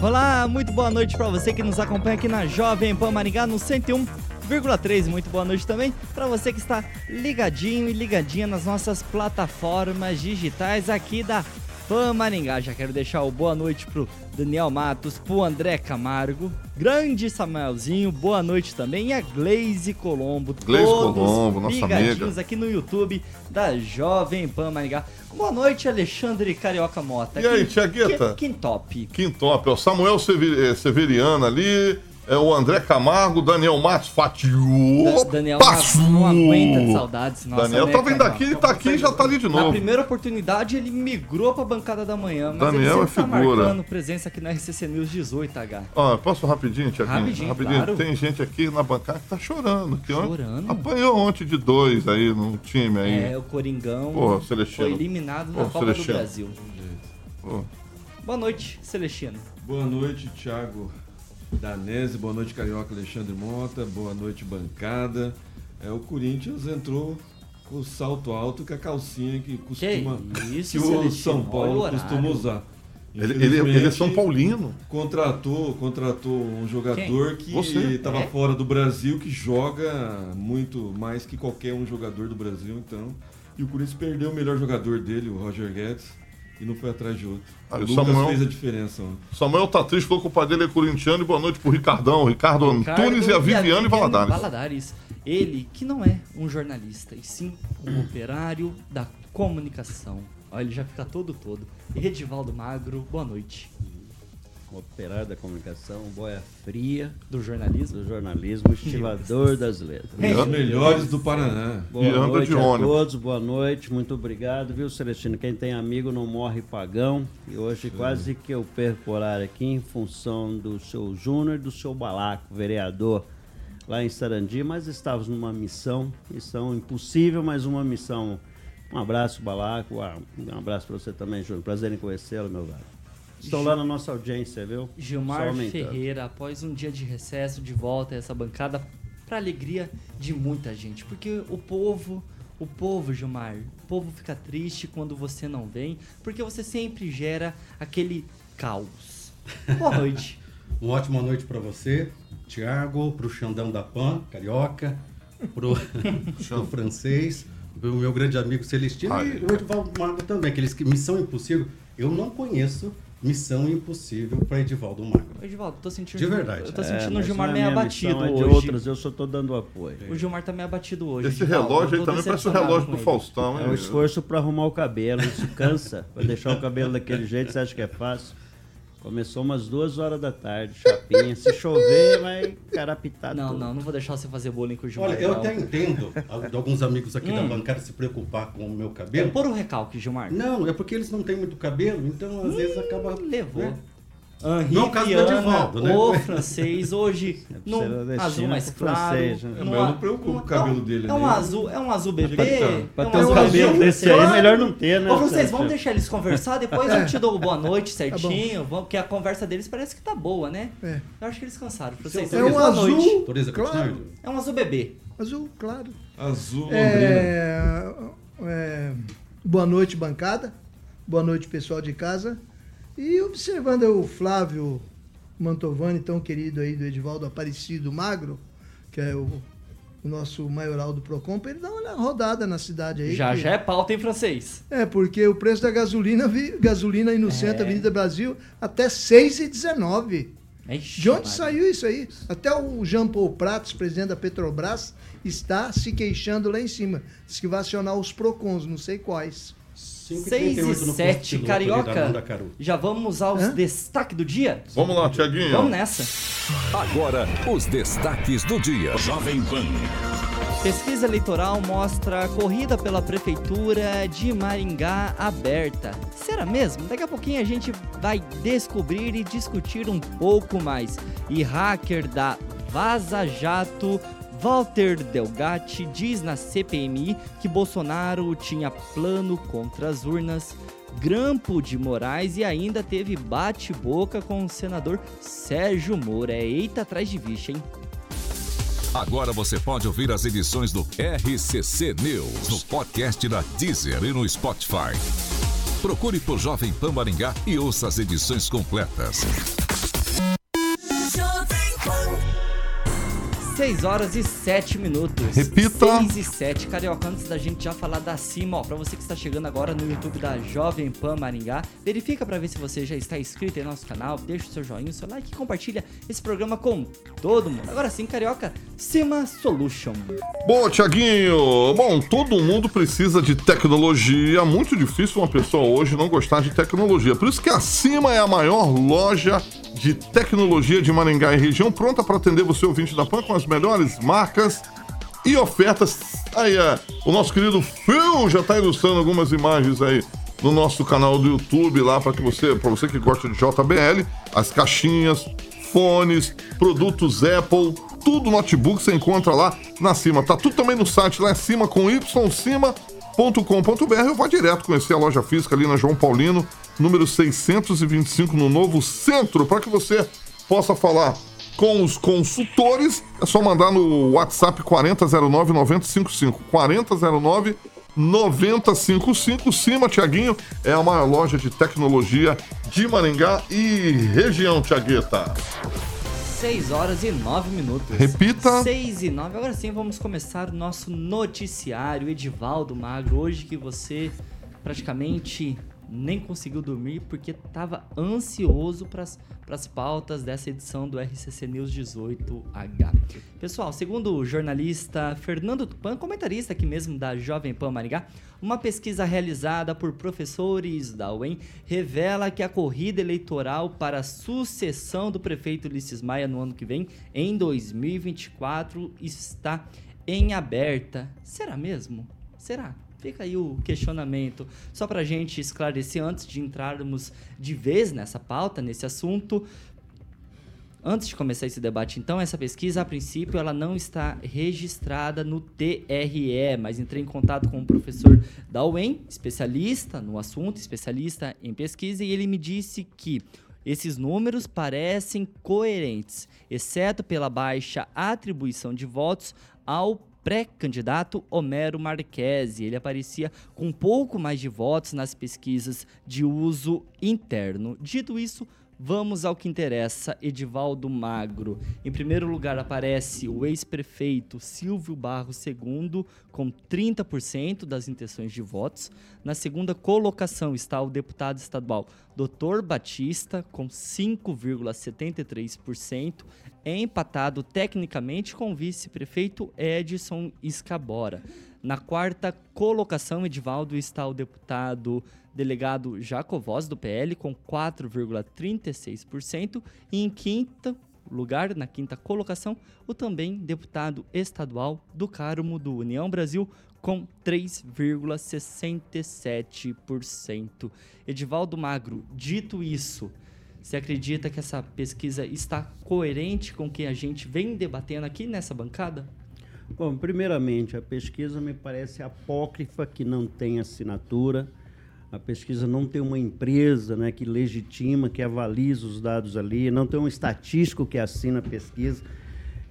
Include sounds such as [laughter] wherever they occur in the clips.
Olá, muito boa noite para você que nos acompanha aqui na Jovem Pan Maringá no 101,3. Muito boa noite também para você que está ligadinho e ligadinha nas nossas plataformas digitais aqui da Pan Maringá. Já quero deixar o boa noite pro Daniel Matos, pro André Camargo, grande Samuelzinho, boa noite também e a Glaze Colombo. Glaze Colombo, nossa amiga. aqui no YouTube da Jovem Pan Maringá. Boa noite, Alexandre Carioca Mota. E aí, Tiagueta? Quintop. Quintop, é o Samuel eh, Severiano ali, é o André Camargo, Daniel Matos fatiou. Da, Daniel Matos não aguenta de saudades. Nossa, Daniel né, tá vindo aqui, ele tá aqui e já tá ali de novo. Na primeira oportunidade ele migrou pra bancada da manhã, mas Daniel ele é tá figura. marcando presença aqui na RCC News 18H. Ó, posso rapidinho, Tiaguinho? Rapidinho, rapidinho. Claro. Tem gente aqui na bancada que tá chorando. Que chorando? Apanhou ontem de dois aí no time aí. É, o Coringão Pô, Celestino. foi eliminado na Pô, Copa Celestino. do Brasil. Pô. Boa noite, Celestino. Boa noite, Thiago Danese, boa noite, Carioca Alexandre Mota, boa noite, bancada. É, o Corinthians entrou com o salto alto com a calcinha que costuma. Que, isso, que o São Paulo costuma usar. Ele, ele, ele, é São Paulino. Contratou, contratou um jogador Quem? que estava é? fora do Brasil, que joga muito mais que qualquer um jogador do Brasil, então. E o Corinthians perdeu o melhor jogador dele, o Roger Guedes e não foi atrás de outro. Ah, o Lucas Samuel, fez a diferença. Ontem. Samuel tá triste, falou que o pai dele é corintiano e boa noite pro Ricardão, Ricardo, Ricardo Antunes e a Viviane e Valadares. Valadares. Ele, que não é um jornalista, e sim um operário da comunicação. Olha, ele já fica todo todo. E Redivaldo Magro, boa noite operário da comunicação, boia fria do jornalismo, do jornalismo, estivador das letras. Os melhores do Paraná. Boa e noite a ônibus. todos, boa noite, muito obrigado, viu, Celestino? Quem tem amigo não morre pagão. E hoje Sim. quase que eu perco horário aqui em função do seu Júnior e do seu Balaco, vereador lá em Sarandi, mas estávamos numa missão, missão impossível, mas uma missão. Um abraço, Balaco, um abraço para você também, Júnior. Prazer em conhecê-lo, meu velho. Estão lá na nossa audiência, viu? Gilmar Ferreira, após um dia de recesso, de volta a essa bancada, para alegria de muita gente. Porque o povo, o povo, Gilmar, o povo fica triste quando você não vem, porque você sempre gera aquele caos. Boa noite. [laughs] Uma ótima noite para você, Tiago, para o Xandão da Pan, carioca, para o [laughs] francês, o meu grande amigo Celestino Ai, e o Edvaldo Mago também, aqueles que Missão Impossível. Eu não conheço Missão Impossível para Edivaldo Magro. Edivaldo, tô sentindo. De verdade. Eu tô sentindo é, o Gilmar é meio abatido é hoje. De outras, eu só tô dando apoio. O Gilmar tá meio abatido hoje. Esse relógio aí também parece o relógio do Faustão, hein? É um esforço para arrumar o cabelo. Isso cansa. Para deixar o cabelo daquele jeito, você acha que é fácil? Começou umas duas horas da tarde, chapinha. Se chover, vai carapitar Não, tudo. não, não vou deixar você fazer bullying com o Gilmar. Olha, eu até entendo alguns amigos aqui hum. da bancada se preocupar com o meu cabelo. É por um recalque, Gilmar. Não, é porque eles não têm muito cabelo, então às hum, vezes acaba... Levou. Né? Henri não, caso Edivaldo, né? O francês hoje [laughs] no azul mais claro. Francês, né? Numa, não preocupa com o cabelo dele. É um, azul, é um azul bebê. Pra é um ter um cabelo desse aí, melhor não ter, né? Ô, vocês vamos deixar eles conversar, depois eu te dou boa noite [laughs] certinho, tá porque a conversa deles parece que tá boa, né? É. Eu acho que eles cansaram. Vocês, é um boa azul, noite. claro. É um azul bebê. Azul, claro. Azul. É, é, boa noite, bancada. Boa noite, pessoal de casa. E observando o Flávio Mantovani, tão querido aí do Edivaldo Aparecido Magro, que é o, o nosso maioral do Procon, ele dá uma rodada na cidade aí. Já que... já é pauta em francês. É, porque o preço da gasolina, gasolina aí no é. centro, Avenida Brasil, até 6,19. Ixi, de onde saiu isso aí? Até o Jean Paul Pratos, presidente da Petrobras, está se queixando lá em cima. Diz que vai acionar os PROCONs, não sei quais. 6 e 7, Carioca. Já vamos aos destaques do dia? Vamos lá, Tiaguinho. Vamos nessa. Agora, os destaques do dia. Jovem Pan. Pesquisa eleitoral mostra a corrida pela prefeitura de Maringá aberta. Será mesmo? Daqui a pouquinho a gente vai descobrir e discutir um pouco mais. E hacker da Vaza Jato Walter Delgatti diz na CPMI que Bolsonaro tinha plano contra as urnas. Grampo de Moraes e ainda teve bate-boca com o senador Sérgio Moura. É eita atrás de bicho, hein? Agora você pode ouvir as edições do RCC News no podcast da Deezer e no Spotify. Procure por Jovem Pan Maringá e ouça as edições completas. 6 horas e 7 minutos. Repita. 6 e 7. Carioca, antes da gente já falar da cima, ó, pra você que está chegando agora no YouTube da Jovem Pan Maringá, verifica para ver se você já está inscrito em nosso canal, deixa o seu joinha, o seu like e compartilha esse programa com todo mundo. Agora sim, Carioca, Cima Solution. Boa, Tiaguinho. Bom, todo mundo precisa de tecnologia. Muito difícil uma pessoa hoje não gostar de tecnologia. Por isso que a Cima é a maior loja de tecnologia de Maringá e região, pronta para atender você ouvinte da PAN com as melhores marcas e ofertas. Aí, é, o nosso querido Phil já está ilustrando algumas imagens aí no nosso canal do YouTube lá para que você, para você que gosta de JBL, as caixinhas, fones, produtos Apple, tudo notebook você encontra lá na cima. Tá tudo também no site lá em cima com y cima.com.br. Eu vou direto conhecer a loja física ali na João Paulino, número 625 no Novo Centro, para que você possa falar com os consultores, é só mandar no WhatsApp 4009 9055. 4009 9055. Cima, Tiaguinho, é a maior loja de tecnologia de Maringá e região, Tiagueta. 6 horas e 9 minutos. Repita. 6 e 9. Agora sim, vamos começar o nosso noticiário. Edivaldo Magro, hoje que você praticamente nem conseguiu dormir porque estava ansioso para as pautas dessa edição do RCC News 18H. Pessoal, segundo o jornalista Fernando Tupan, comentarista aqui mesmo da Jovem Pan Maringá, uma pesquisa realizada por professores da UEM revela que a corrida eleitoral para a sucessão do prefeito Ulisses Maia no ano que vem, em 2024, está em aberta. Será mesmo? Será? Fica aí o questionamento. Só para a gente esclarecer antes de entrarmos de vez nessa pauta, nesse assunto. Antes de começar esse debate, então, essa pesquisa, a princípio, ela não está registrada no TRE, mas entrei em contato com o professor da especialista no assunto, especialista em pesquisa, e ele me disse que esses números parecem coerentes, exceto pela baixa atribuição de votos ao pré-candidato Homero Marquesi. Ele aparecia com pouco mais de votos nas pesquisas de uso interno. Dito isso, Vamos ao que interessa, Edivaldo Magro. Em primeiro lugar aparece o ex-prefeito Silvio Barros II, com 30% das intenções de votos. Na segunda colocação está o deputado estadual Dr. Batista, com 5,73%, empatado tecnicamente com o vice-prefeito Edson Escabora. Na quarta colocação, Edivaldo, está o deputado delegado Jacovós, do PL, com 4,36%. E em quinto lugar, na quinta colocação, o também deputado estadual do Carmo do União Brasil, com 3,67%. Edivaldo Magro, dito isso, você acredita que essa pesquisa está coerente com o que a gente vem debatendo aqui nessa bancada? Bom, primeiramente, a pesquisa me parece apócrifa, que não tem assinatura. A pesquisa não tem uma empresa né, que legitima, que avaliza os dados ali, não tem um estatístico que assina a pesquisa.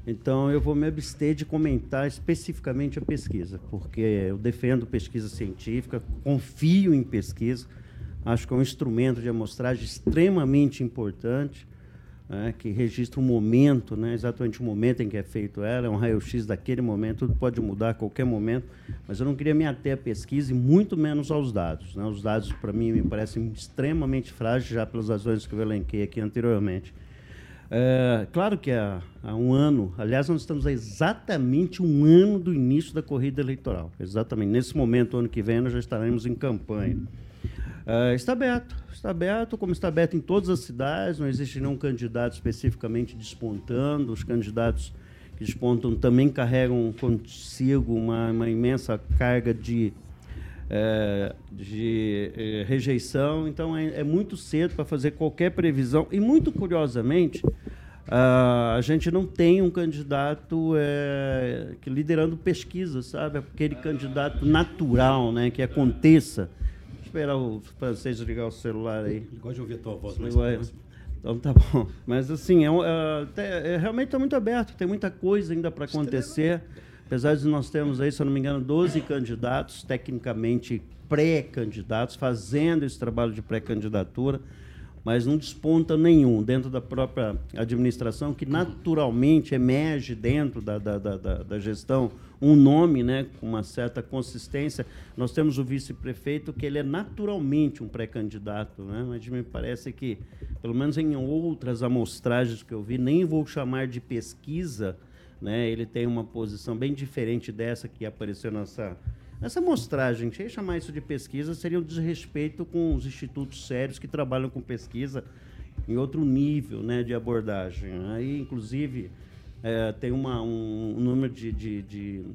Então, eu vou me abster de comentar especificamente a pesquisa, porque eu defendo pesquisa científica, confio em pesquisa, acho que é um instrumento de amostragem extremamente importante né, que registra um momento, né, exatamente o momento em que é feito ela, é um raio-x daquele momento, tudo pode mudar a qualquer momento, mas eu não queria me ater à pesquisa e muito menos aos dados. Né? Os dados, para mim, me parecem extremamente frágeis, já pelas razões que eu elenquei aqui anteriormente. É, claro que há, há, um ano, aliás, nós estamos a exatamente um ano do início da corrida eleitoral. Exatamente. Nesse momento, ano que vem, nós já estaremos em campanha. É, está aberto, está aberto, como está aberto em todas as cidades, não existe nenhum candidato especificamente despontando. Os candidatos que despontam também carregam consigo uma, uma imensa carga de é, de é, rejeição, então é, é muito cedo para fazer qualquer previsão. E, muito curiosamente, a gente não tem um candidato é, que liderando pesquisa, sabe? Aquele candidato natural, né? que aconteça. Esperar o francês ligar o celular aí. Ele gosta de ouvir a tua voz mais Então tá bom. Mas assim, é, é, é realmente está muito aberto, tem muita coisa ainda para acontecer. Apesar de nós termos aí, se eu não me engano, 12 candidatos, tecnicamente pré-candidatos, fazendo esse trabalho de pré-candidatura, mas não desponta nenhum dentro da própria administração, que naturalmente emerge dentro da, da, da, da gestão um nome né, com uma certa consistência. Nós temos o vice-prefeito, que ele é naturalmente um pré-candidato, né, mas me parece que, pelo menos em outras amostragens que eu vi, nem vou chamar de pesquisa, né? Ele tem uma posição bem diferente dessa que apareceu nessa, nessa mostragem. Se chamar isso de pesquisa seria um desrespeito com os institutos sérios que trabalham com pesquisa em outro nível né, de abordagem. Aí, inclusive, é, tem uma, um, um número de, de, de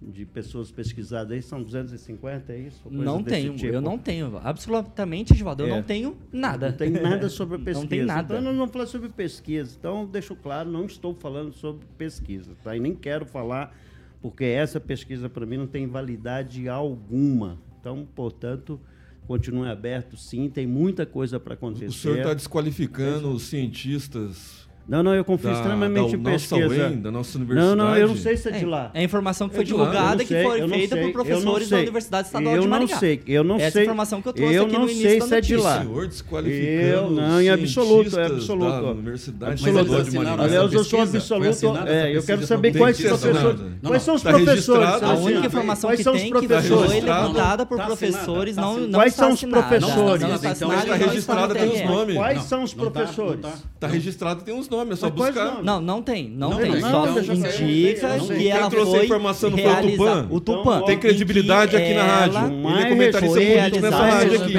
de pessoas pesquisadas aí são 250, é isso? não tenho, tipo. eu não tenho. Absolutamente, Edvaldo, é. eu não tenho nada. Não tem nada sobre [laughs] pesquisa. não tem nada. Então, eu não vou falar sobre pesquisa. Então, deixo claro, não estou falando sobre pesquisa, tá? E nem quero falar, porque essa pesquisa, para mim, não tem validade alguma. Então, portanto, continue aberto, sim, tem muita coisa para acontecer. O senhor está desqualificando os cientistas não, não, eu confio da, extremamente em pesquisa. UEM, da nossa universidade. Não, não, eu não sei se é de lá. É, é a informação que foi é divulgada que foi feita por professores da Universidade Estadual eu de Maringá. Eu não sei, eu não Essa sei. informação que eu trouxe eu aqui no não sei se é de lá. O senhor desqualificando eu, não, em absoluto, é absoluto. Da Universidade absoluto. Aliás, eu sou absoluto. É, eu quero saber quais professores. Quais são os tá professores? A única informação que tem que foi levantada por professores não não Quais são os professores? Então está registrado tem os nomes. Quais são os professores? Está registrado tem os nomes, é só buscar. Não, não tem. Não, não tem. Só não, indica que ela trouxe foi a informação não foi o Tupan? O Tupan. Tem credibilidade aqui na rádio. Ele é comentarista muito nessa rádio aqui.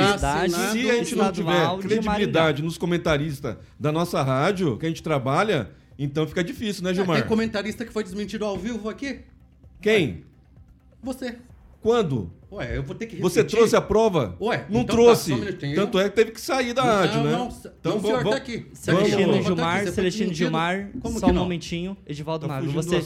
Se a gente não tiver credibilidade nos comentaristas da nossa rádio, que a gente trabalha, então fica difícil, né, Gilmar? Tem comentarista que foi desmentido ao vivo aqui? Quem? Você. Quando? Ué, eu vou ter que repetir. Você trouxe a prova? Ué, não então trouxe. Tá, um Tanto é que teve que sair da não, rádio, né? Não, então, o senhor vamos, tá aqui. Celestino Gilmar, tá Celestino Gilmar, Como só um momentinho. Edivaldo tá Magro, você,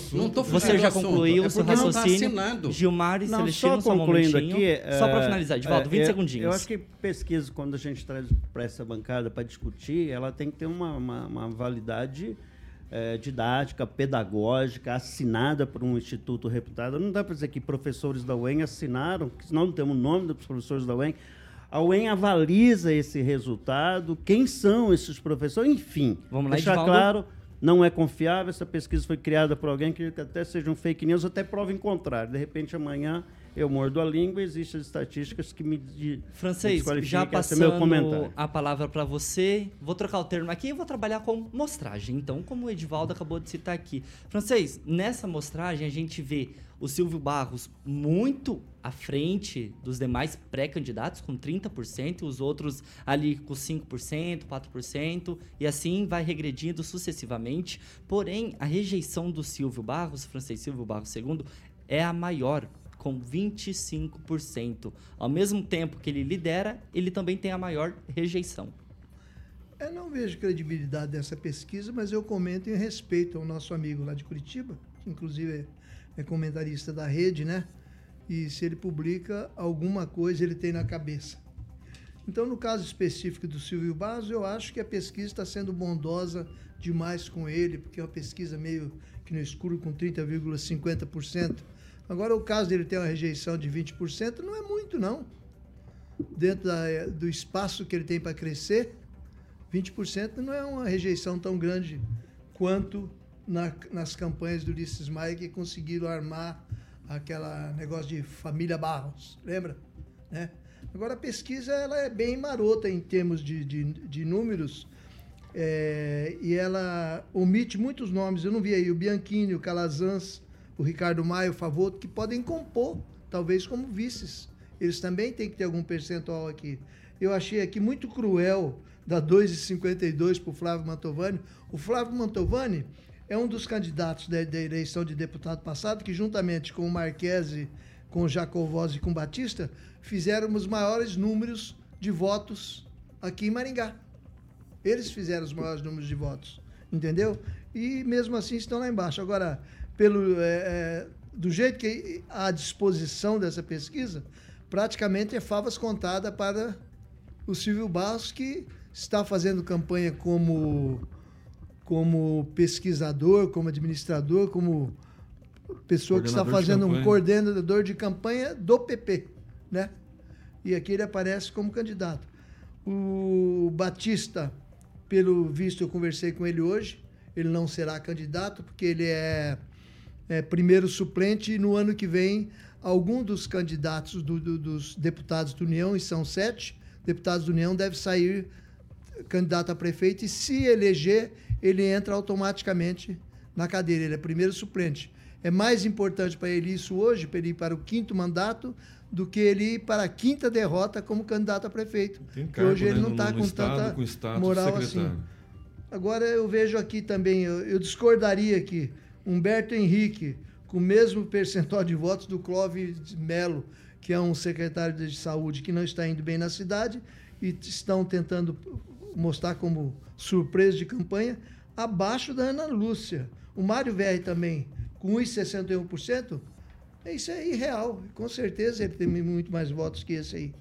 você já concluiu é o seu tá raciocínio. Tá Gilmar e não, Celestino, só, concluindo aqui, é, Só para finalizar, Edivaldo, 20 é, segundinhos. Eu acho que pesquisa, quando a gente traz para essa bancada para discutir, ela tem que ter uma, uma, uma validade é, didática, pedagógica, assinada por um instituto reputado. Não dá para dizer que professores da UEM assinaram, senão não temos o nome dos professores da UEM. A UEM avaliza esse resultado, quem são esses professores, enfim. Vamos lá, deixar claro, não é confiável, essa pesquisa foi criada por alguém que até seja um fake news, até prova em contrário. De repente, amanhã eu mordo a língua, existem estatísticas que me de, Francês, já passando a palavra para você, vou trocar o termo aqui e vou trabalhar com mostragem. Então, como o Edivaldo acabou de citar aqui. Francês, nessa mostragem a gente vê o Silvio Barros muito à frente dos demais pré-candidatos, com 30%, e os outros ali com 5%, 4%, e assim vai regredindo sucessivamente. Porém, a rejeição do Silvio Barros, Francês Silvio Barros II, é a maior com 25%. Ao mesmo tempo que ele lidera, ele também tem a maior rejeição. Eu não vejo credibilidade dessa pesquisa, mas eu comento em respeito ao nosso amigo lá de Curitiba, que inclusive é comentarista da rede, né? E se ele publica alguma coisa, ele tem na cabeça. Então, no caso específico do Silvio Barros, eu acho que a pesquisa está sendo bondosa demais com ele, porque é uma pesquisa meio que no escuro com 30,50%. Agora, o caso dele ter uma rejeição de 20% não é muito, não. Dentro da, do espaço que ele tem para crescer, 20% não é uma rejeição tão grande quanto na, nas campanhas do Ulisses Maia que conseguiram armar aquela negócio de família Barros, lembra? Né? Agora, a pesquisa ela é bem marota em termos de, de, de números, É, e ela omite muitos nomes. Eu não vi aí o Bianchini, o Calazans, o Ricardo Maia, o Favoto, que podem compor, talvez como vices. Eles também têm que ter algum percentual aqui. Eu achei aqui muito cruel da 2,52 para o Flávio Mantovani. O Flávio Mantovani é um dos candidatos da, da, eleição de deputado passado, que juntamente com o Marquese, com o Jacovós e com o Batista, fizeram os maiores números de votos aqui em Maringá. Eles fizeram os maiores números de votos, entendeu? E mesmo assim estão lá embaixo. Agora, pelo, é, é, do jeito que a disposição dessa pesquisa, praticamente é favas contada para o Silvio Barros, que está fazendo campanha como, como pesquisador, como administrador, como pessoa que está fazendo um coordenador de campanha do PP, né? E aqui ele aparece como candidato. O Batista, pelo visto, eu conversei com ele hoje, ele não será candidato, porque ele é, é primeiro suplente e no ano que vem algum dos candidatos do, do, dos deputados do União, e são sete deputados do União, deve sair candidato a prefeito e se eleger, ele entra automaticamente na cadeira. Ele é primeiro suplente. É mais importante para ele isso hoje, para ele ir para o quinto mandato, do que ele ir para a quinta derrota como candidato a prefeito. Tem cargo, hoje ele né? não está com estado, tanta com moral assim. Agora eu vejo aqui também, eu, eu discordaria que Humberto Henrique, com o mesmo percentual de votos do Clóvis Melo, que é um secretário de saúde que não está indo bem na cidade, e estão tentando mostrar como surpresa de campanha, abaixo da Ana Lúcia. O Mário VR também, com 1,61%, isso é irreal. Com certeza ele tem muito mais votos que esse aí.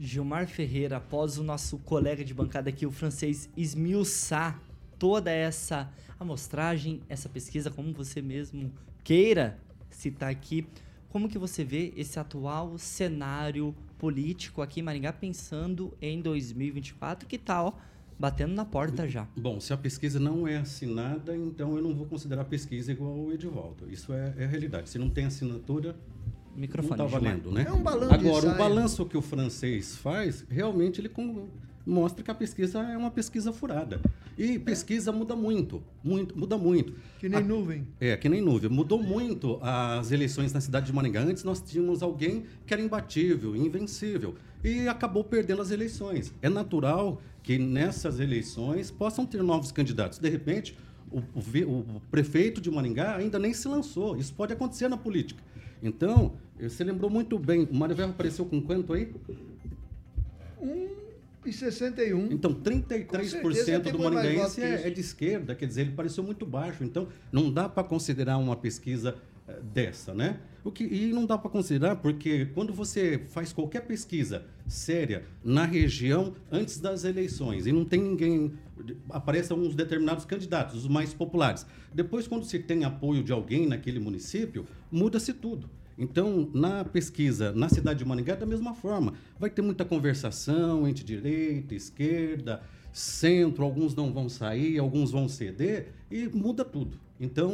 Gilmar Ferreira, após o nosso colega de bancada aqui, o francês, esmiuçar toda essa amostragem, essa pesquisa, como você mesmo queira citar aqui, como que você vê esse atual cenário político aqui em Maringá pensando em 2024, que tá, ó, batendo na porta já? Bom, se a pesquisa não é assinada, então eu não vou considerar a pesquisa igual ao Edivaldo. Isso é, é a realidade. Se não tem assinatura, Microfone, não está Gilmar. valendo, né? É um balanço Agora, o balanço que o francês faz, realmente ele com- mostra que a pesquisa é uma pesquisa furada. E pesquisa muda muito, muito, muda muito. Que nem A- nuvem. É, que nem nuvem. Mudou muito as eleições na cidade de Maringá. Antes nós tínhamos alguém que era imbatível, invencível. E acabou perdendo as eleições. É natural que nessas eleições possam ter novos candidatos. De repente, o, o o prefeito de Maringá ainda nem se lançou. Isso pode acontecer na política. Então, você lembrou muito bem. O Mário Verro apareceu com quanto aí? E 61. Então, Com certeza 33% tem do votos maringaense é, é de esquerda, quer dizer, ele pareceu muito baixo. Então, não dá para considerar uma pesquisa eh, dessa, né? O que, e não dá para considerar porque quando você faz qualquer pesquisa séria na região antes das eleições e não tem ninguém, aparecem uns determinados candidatos, os mais populares. Depois, quando se tem apoio de alguém naquele município, muda-se tudo. Então, na pesquisa na cidade de Maringá, é da mesma forma. Vai ter muita conversação entre direita, esquerda, centro, alguns não vão sair, alguns vão ceder, e muda tudo. Então,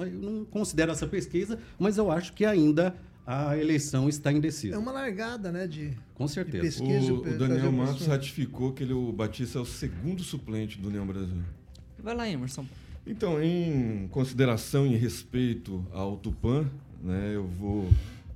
eu não considero essa pesquisa, mas eu acho que ainda a eleição está indecisa. É uma largada, né? De, Com de certeza. pesquisa. O, o Daniel Matos ratificou que ele, o Batista é o segundo suplente do União Brasil. Vai lá, Emerson. Então, em consideração e respeito ao Tupã, né, eu vou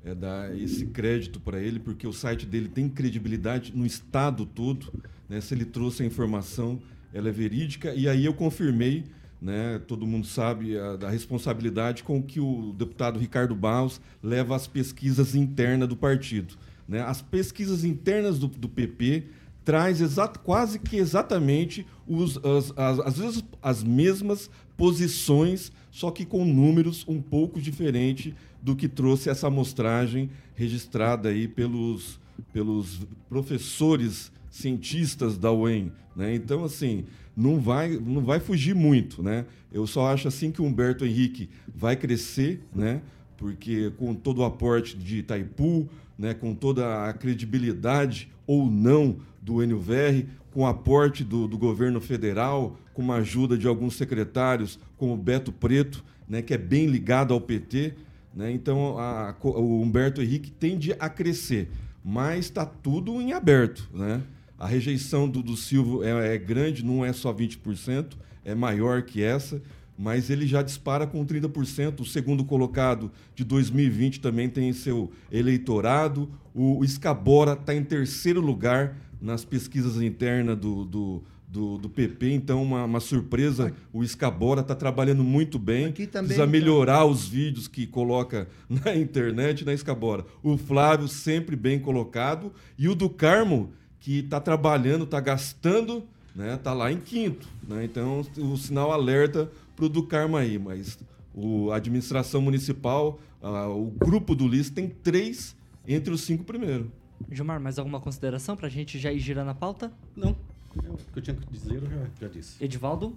é, dar esse crédito para ele, porque o site dele tem credibilidade no estado todo. Né, se ele trouxe a informação, ela é verídica. E aí eu confirmei, né, todo mundo sabe a, da responsabilidade com que o deputado Ricardo Barros leva as pesquisas internas do partido. Né? As pesquisas internas do, do PP traz exato, quase que exatamente os, as, as, às vezes as mesmas posições, só que com números um pouco diferentes do que trouxe essa amostragem registrada aí pelos, pelos professores cientistas da UEM. Né? Então, assim, não vai, não vai fugir muito. Né? Eu só acho assim que o Humberto Henrique vai crescer, né? porque com todo o aporte de Itaipu, né, com toda a credibilidade ou não do NUVR, com o aporte do, do governo federal, com a ajuda de alguns secretários, como o Beto Preto, né, que é bem ligado ao PT. Né, então, a- a- o Humberto Henrique tende a crescer, mas está tudo em aberto. Né? A rejeição do, do Silvio é, é grande, não é só 20%, é maior que essa mas ele já dispara com 30%. O segundo colocado de 2020 também tem seu eleitorado. O Escabora está em terceiro lugar nas pesquisas internas do, do, do, do PP, então uma, uma surpresa. O Escabora está trabalhando muito bem. Aqui também, Precisa melhorar os vídeos que coloca [laughs] na internet na Escabora. O Flávio sempre bem colocado. E o do Carmo, que está trabalhando, está gastando, né? Está lá em quinto. Né? Então o sinal alerta para o do Carmo aí, mas o, a administração municipal, a, o grupo do LIS tem três entre os cinco primeiros. Gilmar, mais alguma consideração para a gente já ir girando a pauta? Não. O que eu tinha que dizer eu já, já disse. Edivaldo?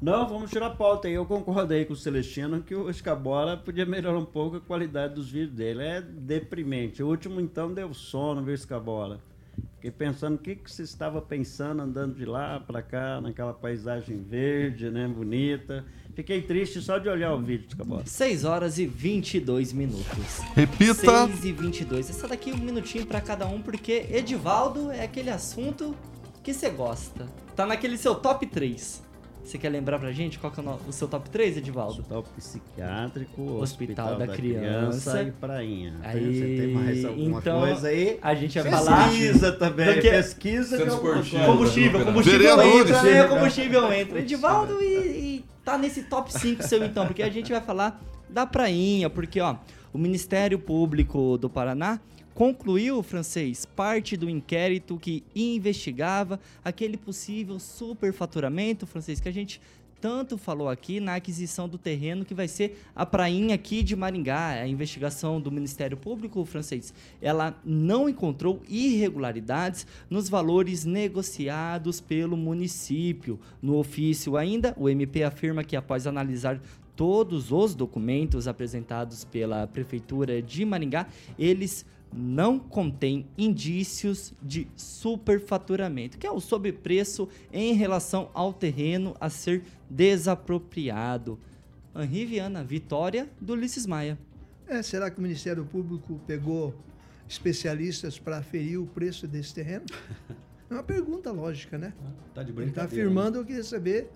Não, vamos tirar a pauta aí. Eu concordei com o Celestino que o Escabola podia melhorar um pouco a qualidade dos vídeos dele. É deprimente. O último, então, deu sono, viu, Escabola? Fiquei pensando o que, que você estava pensando andando de lá para cá, naquela paisagem verde, né, bonita. Fiquei triste só de olhar o vídeo, Escabola. 6 horas e 22 minutos. Repita. 6 e 22. Essa daqui um minutinho para cada um, porque Edivaldo é aquele assunto que você gosta. Tá naquele seu top 3. Você quer lembrar pra gente qual que é o, seu top 3, Edivaldo? Hospital psiquiátrico, Hospital hospital, da da, Criança. criança. e prainha. Aí, Você tem mais alguma então, coisa aí? A gente vai falar. Pesquisa também, do que- pesquisa alguma esportivos. coisa. Combustível, combustível Vereadores. entra, né? Combustível entra. Edivaldo e, e tá nesse top 5 seu então, porque a gente vai falar da prainha, porque ó, o Ministério Público do Paraná concluiu, francês, parte do inquérito que investigava aquele possível superfaturamento, francês, que a gente tanto falou aqui na aquisição do terreno que vai ser a prainha aqui de Maringá. A investigação do Ministério Público francês, ela não encontrou irregularidades nos valores negociados pelo município. No ofício ainda, o MP afirma que após analisar todos os documentos apresentados pela prefeitura de Maringá, eles não contêm indícios de superfaturamento, que é o sobrepreço em relação ao terreno a ser desapropriado. Henri Viana, vitória do Ulisses Maia. É, será que o Ministério Público pegou especialistas para aferir o preço desse terreno? [laughs] É uma pergunta lógica, né? Tá de Ele está brincadeira. afirmando, eu queria saber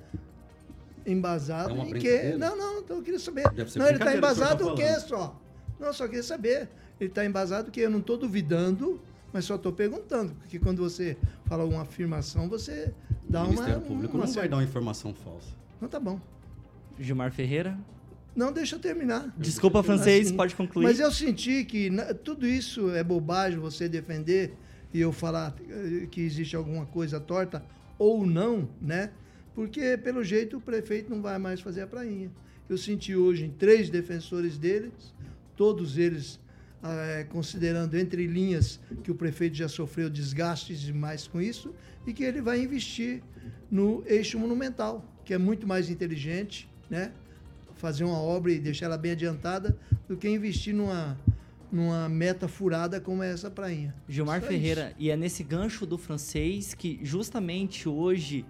embasado É em que. brincadeira? Não, não, então eu queria saber. Deve ser Não, ele está brincadeira embasado tá o quê só? Não, só queria saber. Ele está embasado que eu não estou duvidando, mas só estou perguntando. Porque quando você fala uma afirmação, você dá O uma. Ministério Público uma não vai certa- dar uma informação falsa. Não, tá bom. Gilmar Ferreira. Não, deixa eu terminar. Desculpa, francês, Assim, pode concluir. Mas eu senti que na- tudo isso é bobagem você defender e eu falar eh, que existe alguma coisa torta ou não, né? Porque, pelo jeito, o prefeito não vai mais fazer a prainha. Eu senti hoje em três defensores deles, todos eles eh, considerando entre linhas que o prefeito já sofreu desgastes demais com isso e que ele vai investir no eixo monumental, que é muito mais inteligente, né? fazer uma obra e deixar ela bem adiantada do que investir numa, numa meta furada como é essa prainha. Gilmar Ferreira, e é nesse gancho do francês que justamente hoje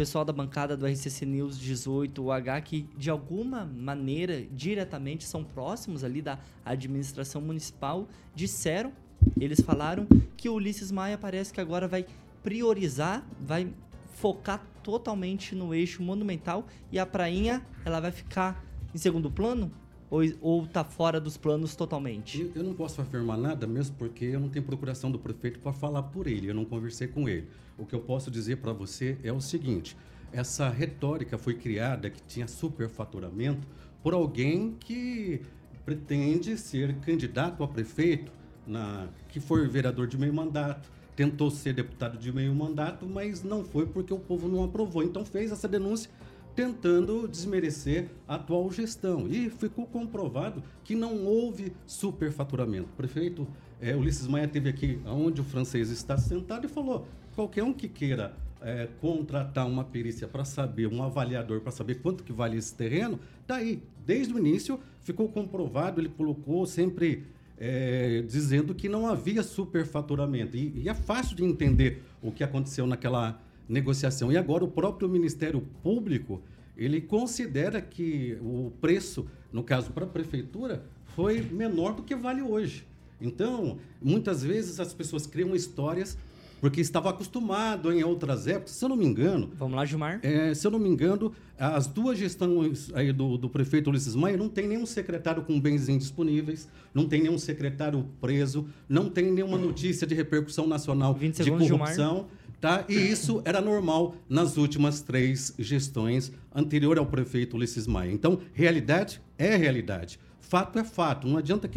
pessoal da bancada do RCC News 18, o H, que de alguma maneira, diretamente, são próximos ali da administração municipal, disseram, eles falaram que o Ulisses Maia parece que agora vai priorizar, vai focar totalmente no eixo monumental e a prainha, ela vai ficar em segundo plano? Ou, ou tá fora dos planos totalmente? Eu, eu não posso afirmar nada mesmo porque eu não tenho procuração do prefeito para falar por ele, eu não conversei com ele. O que eu posso dizer para você é o seguinte: essa retórica foi criada que tinha superfaturamento por alguém que pretende ser candidato a prefeito, na, que foi vereador de meio mandato, tentou ser deputado de meio mandato, mas não foi porque o povo não aprovou. Então fez essa denúncia tentando desmerecer a atual gestão. E ficou comprovado que não houve superfaturamento. O prefeito eh, Ulisses Maia teve aqui onde o francês está sentado e falou: qualquer um que queira eh, contratar uma perícia para saber, um avaliador para saber quanto que vale esse terreno, tá aí. Desde o início ficou comprovado, ele colocou sempre eh, dizendo que não havia superfaturamento. E, e é fácil de entender o que aconteceu naquela negociação. E agora o próprio Ministério Público, ele considera que o preço, no caso para a prefeitura, foi menor do que vale hoje. Então, muitas vezes as pessoas criam histórias porque estava acostumado em outras épocas, se eu não me engano. Vamos lá, Gilmar. É, se eu não me engano, as duas gestões aí do, do prefeito Ulisses Maia não tem nenhum secretário com bens indisponíveis, não tem nenhum secretário preso, não tem nenhuma notícia de repercussão nacional 20 de corrupção. Gilmar. Tá? E isso era normal nas últimas três gestões anterior ao prefeito Ulisses Maia. Então, realidade é realidade. Fato é fato. Não adianta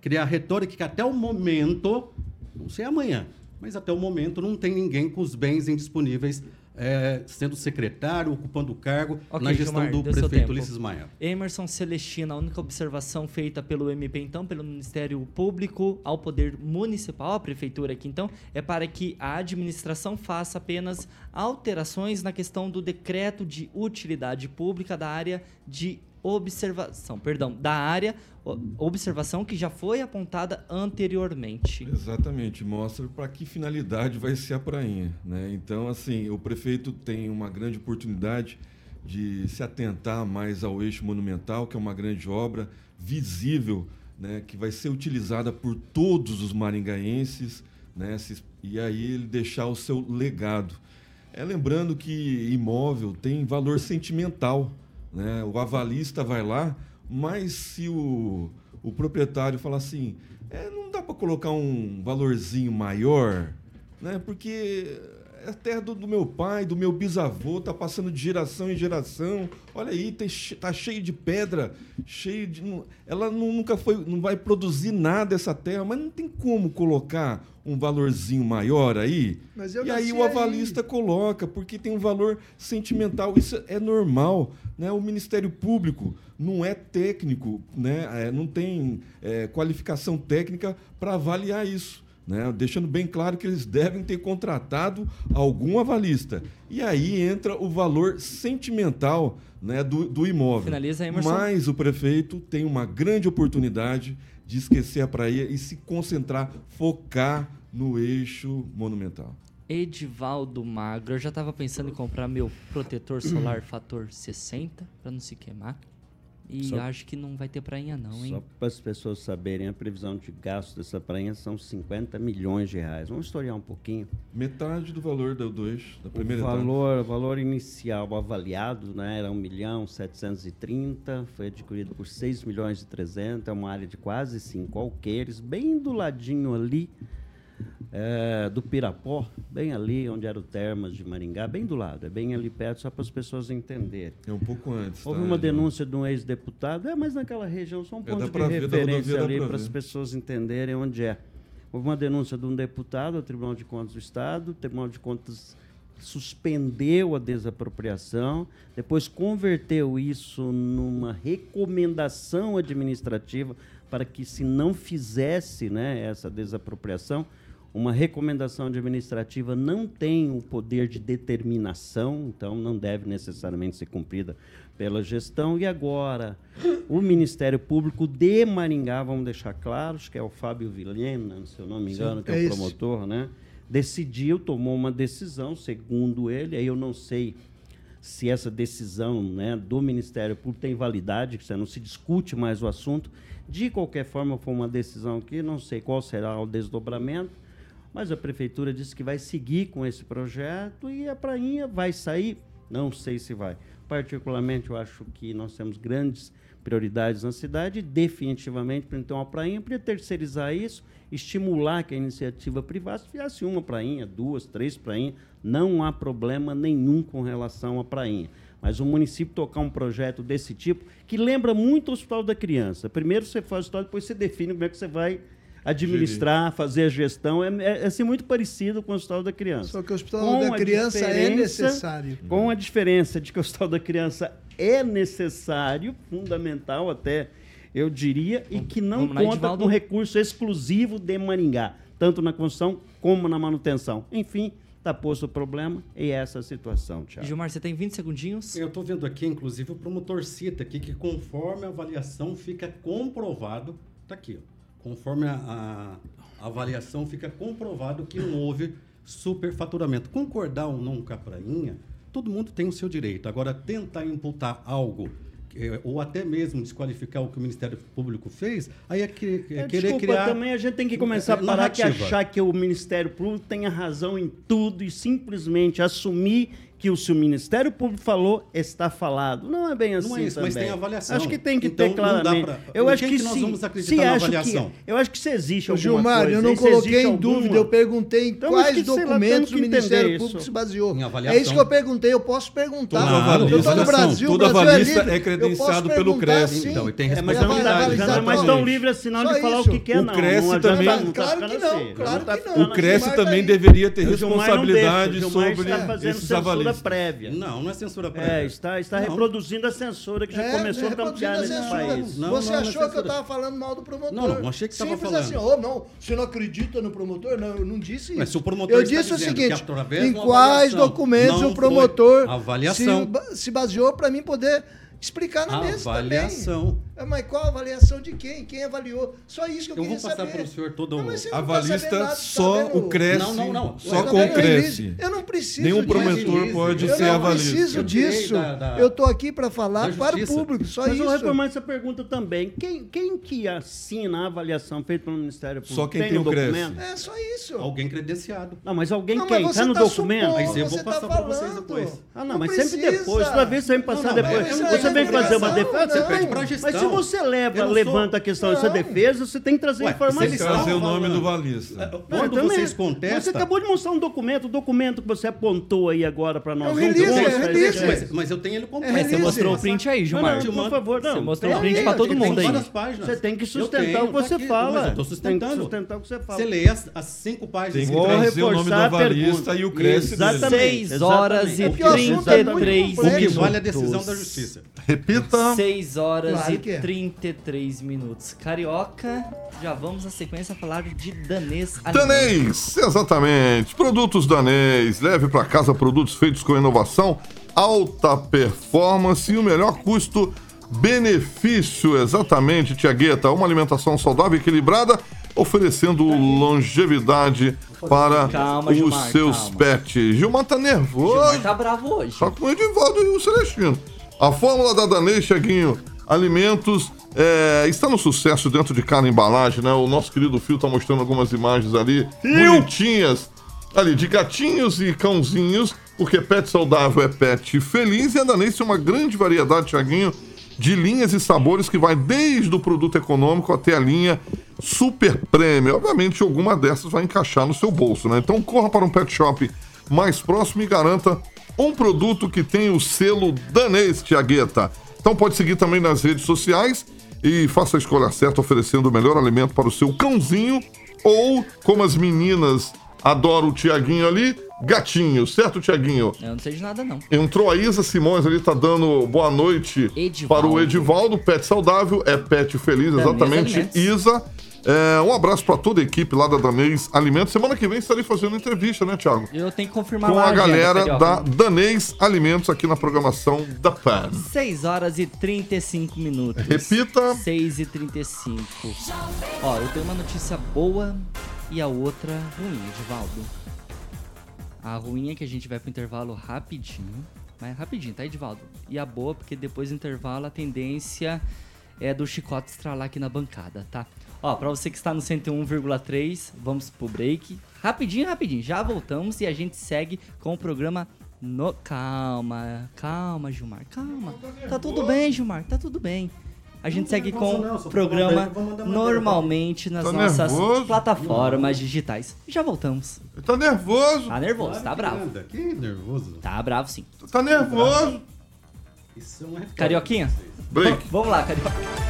criar retórica que até o momento, não sei amanhã, mas até o momento não tem ninguém com os bens indisponíveis é, sendo secretário, ocupando o cargo Ok, na gestão Gilmar, do prefeito. Ulisses Maia. Emerson Celestino, a única observação feita pelo MP, então, pelo Ministério Público ao Poder Municipal, a Prefeitura aqui, então, é para que a administração faça apenas alterações na questão do decreto de utilidade pública da área de observação, perdão, da área observação que já foi apontada anteriormente. Exatamente, mostra para que finalidade vai ser a prainha. Né? Então, assim, o prefeito tem uma grande oportunidade de se atentar mais ao eixo monumental, que é uma grande obra visível, né? que vai ser utilizada por todos os maringaenses, né? e aí ele deixar o seu legado. É, lembrando que imóvel tem valor sentimental. Né? O avalista vai lá, mas se o, o proprietário falar assim, é, não dá para colocar um valorzinho maior, né? porque é a terra do, do meu pai, do meu bisavô, tá passando de geração em geração. Olha aí, tá cheio de pedra, cheio de. Ela nu- nunca foi, não vai produzir nada essa terra, mas não tem como colocar um valorzinho maior aí. E aí o aí. avalista coloca, porque tem um valor sentimental. Isso é normal. Né? O Ministério Público não é técnico, né? É, não tem é, qualificação técnica para avaliar isso. Né? Deixando bem claro que eles devem ter contratado algum avalista. E aí entra o valor sentimental né, do, do imóvel. Finaliza, Emerson. Mas o prefeito tem uma grande oportunidade de esquecer a praia e se concentrar, focar no eixo monumental. Edivaldo Magro, eu já estava pensando em comprar meu protetor solar fator 60 para não se queimar. E Só- acho que não vai ter prainha não, hein? Só para as pessoas saberem, a previsão de gasto dessa prainha são 50 milhões de reais. Vamos historiar um pouquinho. Metade do valor do, do eixo, da primeira o etapa. valor, valor inicial avaliado né, era 1 milhão 730, foi adquirido por 6 milhões e 300, é uma área de quase 5 alqueires, bem do ladinho ali é, do Pirapó, bem ali onde era o Termas de Maringá, bem do lado, é bem ali perto, só para as pessoas entenderem. É um pouco antes. Houve tá, uma Edson? denúncia de um ex-deputado, é, mas naquela região, só um É, ponto de ver, rodovia referência ali para as pessoas entenderem onde é. Houve uma denúncia de um deputado ao Tribunal de Contas do Estado, o Tribunal de Contas suspendeu a desapropriação, depois converteu isso numa recomendação administrativa para que se não fizesse né, essa desapropriação, uma recomendação administrativa não tem o poder de determinação, então não deve necessariamente ser cumprida pela gestão. E agora, o Ministério Público de Maringá, vamos deixar claro, acho que é o Fábio Vilhena, se eu não me engano, que é, é o esse. promotor, né? Decidiu, tomou uma decisão, segundo ele, aí eu não sei se essa decisão né, do Ministério Público tem validade, que não se discute mais o assunto. De qualquer forma, foi uma decisão que não sei qual será o desdobramento, mas a prefeitura disse que vai seguir com esse projeto e a prainha vai sair, não sei se vai. Particularmente, eu acho que nós temos grandes prioridades na cidade definitivamente, para então a prainha, para terceirizar isso, estimular que a iniciativa privada fizesse uma prainha, duas, três prainhas, não há problema nenhum com relação à prainha. Mas o município tocar um projeto desse tipo, que lembra muito o Hospital da Criança. Primeiro você faz o hospital, depois você define como é que você vai administrar, fazer a gestão. É, é, é assim, muito parecido com o Hospital da Criança. Só que o hospital Com da criança é necessário. Com a diferença de que o Hospital da Criança é necessário, fundamental até, eu diria, e que não vamos conta com recurso exclusivo de Maringá, tanto na construção como na manutenção. Enfim, está posto o problema e essa é a situação, Tiago. Gilmar, você tem 20 segundinhos? Eu estou vendo aqui, inclusive, o promotor cita aqui que conforme a avaliação fica comprovado, tá aqui, ó, conforme a, a- a avaliação fica comprovado que não houve superfaturamento. Concordar ou não com a prainha, todo mundo tem o seu direito. Agora, tentar imputar algo é, ou até mesmo desqualificar o que o Ministério Público fez, aí é, que, é É, querer Desculpa, criar. também a gente tem que começar a parar de achar que o Ministério Público tenha razão em tudo e simplesmente assumir que o se o Ministério Público falou, está falado. Não é bem assim Não é isso, também. mas tem avaliação. Acho que tem que Então, ter claramente. pra- Eu acho quem que, que nós se, vamos acreditar se na acho avaliação? Que, eu acho que se existe alguma Gilmar, coisa, eu não e coloquei em alguma- dúvida, eu perguntei em Então, quais que, lá, documentos temos o Ministério Público isso. se baseou. Em É avaliação. isso que eu perguntei, eu posso perguntar. Todo eu avalista- estou no Brasil, todo o Brasil é Eu credenciado pelo CRES. Então, ele tem É, mas É é tão livre assim não de falar o que quer, O não. Não adianta- também- Claro que não, assim. claro tá que não. ficando O Cresce Gilmar tá também deveria ter O Gilmar responsabilidade o Gilmar sobre esses censura prévia. Não, não é censura prévia. É, está, está Não. reproduzindo a censura que já É, começou a campear nesse censura. país. Não, Você não, não é achou que eu estava falando mal do promotor. Não, não, achei que você tava Simples falando. assim, oh, não, você não acredita no promotor? Não, eu não disse isso. Mas se o promotor eu está disse o seguinte, em uma quais documentos o promotor. Se, se baseou para mim poder explicar na mesa Avaliação. também. É, Mas qual a avaliação de quem? Quem avaliou? Só isso que eu, Eu queria vou passar saber. para o senhor todo Não, o mas tá Avalista nada, só tá o Cresce. Não, não, não. Só Tá com o Cresce. Eu não preciso Nenhum disso. promotor pode Eu ser não avalista. preciso Eu tirei disso. da- da- Eu tô aqui para falar para o público, só Mas isso. eu vou reformar essa pergunta também. Quem, quem que assina a avaliação feita pelo Ministério Público? Só quem tem o o Cresce. documento? É só isso. Alguém credenciado. Não, mas alguém Não, mas quem? você Tá no tá documento? supondo, Mas eu vou tá passar pra vocês depois. Ah, não, mas sempre depois. Toda vez você vem passar Não, não, depois. mas você é vem fazer uma defesa. não. Você Pede pra mas gestão. se você leva, não levanta sou- a questão dessa Não. defesa, você tem que trazer Ué, informação. eles Trazer o Não, nome do valista. Quando Eu também. vocês Você contestam. acabou de mostrar um documento, o documento que você apontou aí agora para nós. É release, é release. Mas, mas eu tenho ele completo. É, Você mostrou o print aí, Não, Gilmar. não, Te por favor, não. Você mostrou o Tem print pra todo mundo aí. Você tem que sustentar tenho, o que tá você fala. Mas eu que sustentando. sustentar o que você fala. Você lê as, as cinco páginas. Tem que Vou trazer o nome do reforçar a avalista e o Cresce dele. Exatamente. 6 horas e exatamente. Porque o assunto é muito 33 complexo. O que minutos. vale a decisão da justiça. Repita. 6 horas Claro e que é. 33 minutos. Carioca, já vamos na sequência falar de danês. Danês, exatamente. Produtos Danês. Leve para casa produtos feitos com inovação, alta performance e o melhor custo-benefício. Exatamente, Tiagueta. Uma alimentação saudável e equilibrada, oferecendo longevidade para Calma, os Gilmar, seus calma. pets. Gilmar tá nervoso. Gilmar tá bravo hoje. Só com o Edivaldo e o Celestino. A fórmula da Danês, Cheguinho, alimentos, é, está no sucesso dentro de cada embalagem, né? O nosso querido Fio tá mostrando algumas imagens ali, bonitinhas, ali, de gatinhos e cãozinhos, porque pet saudável é pet feliz, e a Danês tem uma grande variedade, Cheguinho, de linhas e sabores que vai desde o produto econômico até a linha super prêmio. Obviamente, alguma dessas vai encaixar no seu bolso, né? Então corra para um pet shop mais próximo e garanta um produto que tem o selo danês, Tiagueta. Então pode seguir também nas redes sociais e faça a escolha certa, oferecendo o melhor alimento para o seu cãozinho ou, como as meninas adoram o Tiaguinho ali, gatinho, certo, Tiaguinho? Eu não sei de nada, não. Entrou a Isa Simões ali, tá dando boa noite Edivaldo. para o Edivaldo. Pet saudável é pet feliz, Danês exatamente. Isa, é, um abraço para toda a equipe lá da Danês Alimentos. Semana que vem estarei fazendo entrevista, né, Thiago? Eu tenho que confirmar Com a agenda, galera da Danês Alimentos aqui na programação da PAN. 6 horas e 35 minutos. Repita. 6 e 35. Ó, eu tenho uma notícia boa e a outra ruim, Edivaldo. A ruim é que a gente vai pro intervalo rapidinho. Mas rapidinho, tá, Edivaldo? E a boa, porque depois do intervalo a tendência é do chicote estralar aqui na bancada, tá? Ó, pra você que está no 101,3, vamos pro break. Rapidinho, rapidinho. Já voltamos e a gente segue com o programa no... Calma, calma, Gilmar, calma. Tá tudo bem, Gilmar, tá tudo bem. A gente segue com o programa normalmente nas Tá nossas nervoso? plataformas digitais. Já voltamos. Tá nervoso? Tá nervoso, tá bravo. Nada, Que nervoso. Tá bravo sim. Tá nervoso? Isso é uma. Carioquinha? Break. Vamos lá, Carioca.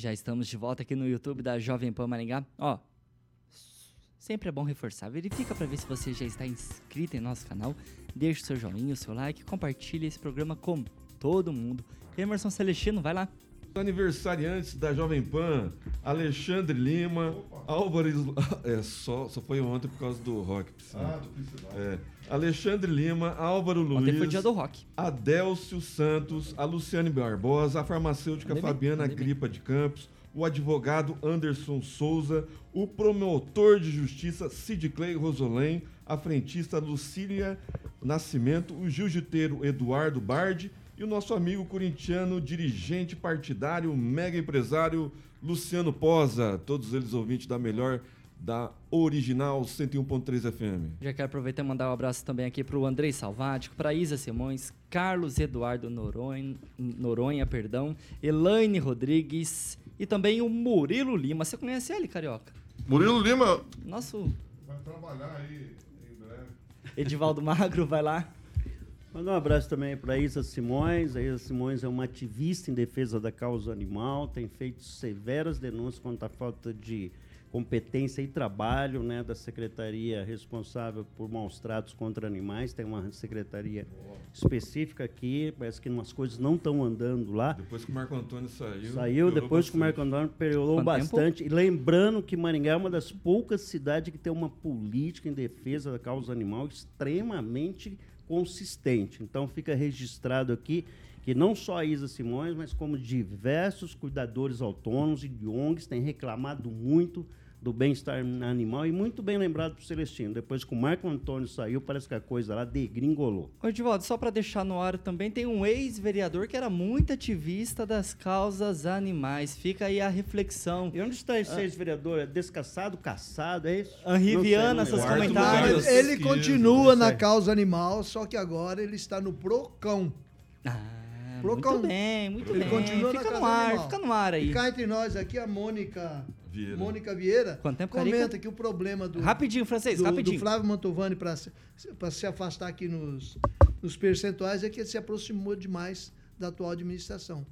Já estamos de volta aqui no YouTube da Jovem Pan Maringá. Ó, sempre é bom reforçar. Verifica para ver se você já está inscrito em nosso canal. Deixe o seu joinha, o seu like, compartilhe esse programa com todo mundo. Emerson Celestino, vai lá. Aniversariantes da Jovem Pan, Alexandre Lima, Álvaro. Isla- [laughs] É, só, só foi ontem por causa do rock. Ah, do. É. Alexandre Lima, Álvaro Luiz. Ontem foi dia do rock. Adélcio Santos, a Luciane Barbosa, a farmacêutica Mandei bem, Fabiana bem. Gripa de Campos, o advogado Anderson Souza, o promotor de justiça Sid Clay Rosolém, a frentista Lucília Nascimento, o jiu-jiteiro Eduardo Bardi e o nosso amigo corintiano, dirigente partidário, mega empresário Luciano Posa. Todos eles ouvintes da melhor da original 101.3 FM. Já quero aproveitar e mandar um abraço também aqui pro Andrei Salvático, pra Isa Simões, Carlos Eduardo Noronha, Noronha, perdão, Elaine Rodrigues e também o Murilo Lima. Você conhece ele, Carioca? Murilo Lima Nosso vai trabalhar aí em breve. Edivaldo Magro, vai lá. Mandar um abraço também para a Isa Simões. A Isa Simões é uma ativista em defesa da causa animal, tem feito severas denúncias contra a falta de competência e trabalho né, da secretaria responsável por maus tratos contra animais. Tem uma secretaria específica aqui, parece que umas coisas não estão andando lá. Depois que o Marco Antônio saiu. Saiu depois que o bastante. Marco Antônio Quanto bastante. E lembrando que Maringá é uma das poucas cidades que tem uma política em defesa da causa animal extremamente consistente. Então fica registrado aqui que não só a Isa Simões, mas como diversos cuidadores autônomos e de ONGs têm reclamado muito do bem-estar animal e muito bem lembrado para o Celestino. Depois que o Marco Antônio saiu, parece que a coisa lá degringolou. Ô, Edivaldo, só pra deixar no ar também, tem um ex-vereador que era muito ativista das causas animais. Fica aí a reflexão. E onde está esse ex-vereador? É descaçado, caçado, é isso? Henri Não sei, Viana, seus comentários. Ele continua na causa animal, só que agora ele está no Procão. Ah, Procon. muito bem, muito Ele bem. continua Fica no ar, animal. fica no ar aí. E cá entre nós aqui, a Mônica Vieira. Mônica Vieira Quanto tempo, comenta Carica? que o problema do, Rapidinho, francês, do, rapidinho. do Flávio Mantovani para se, pra se afastar aqui nos, nos percentuais é que ele se aproximou demais da atual administração.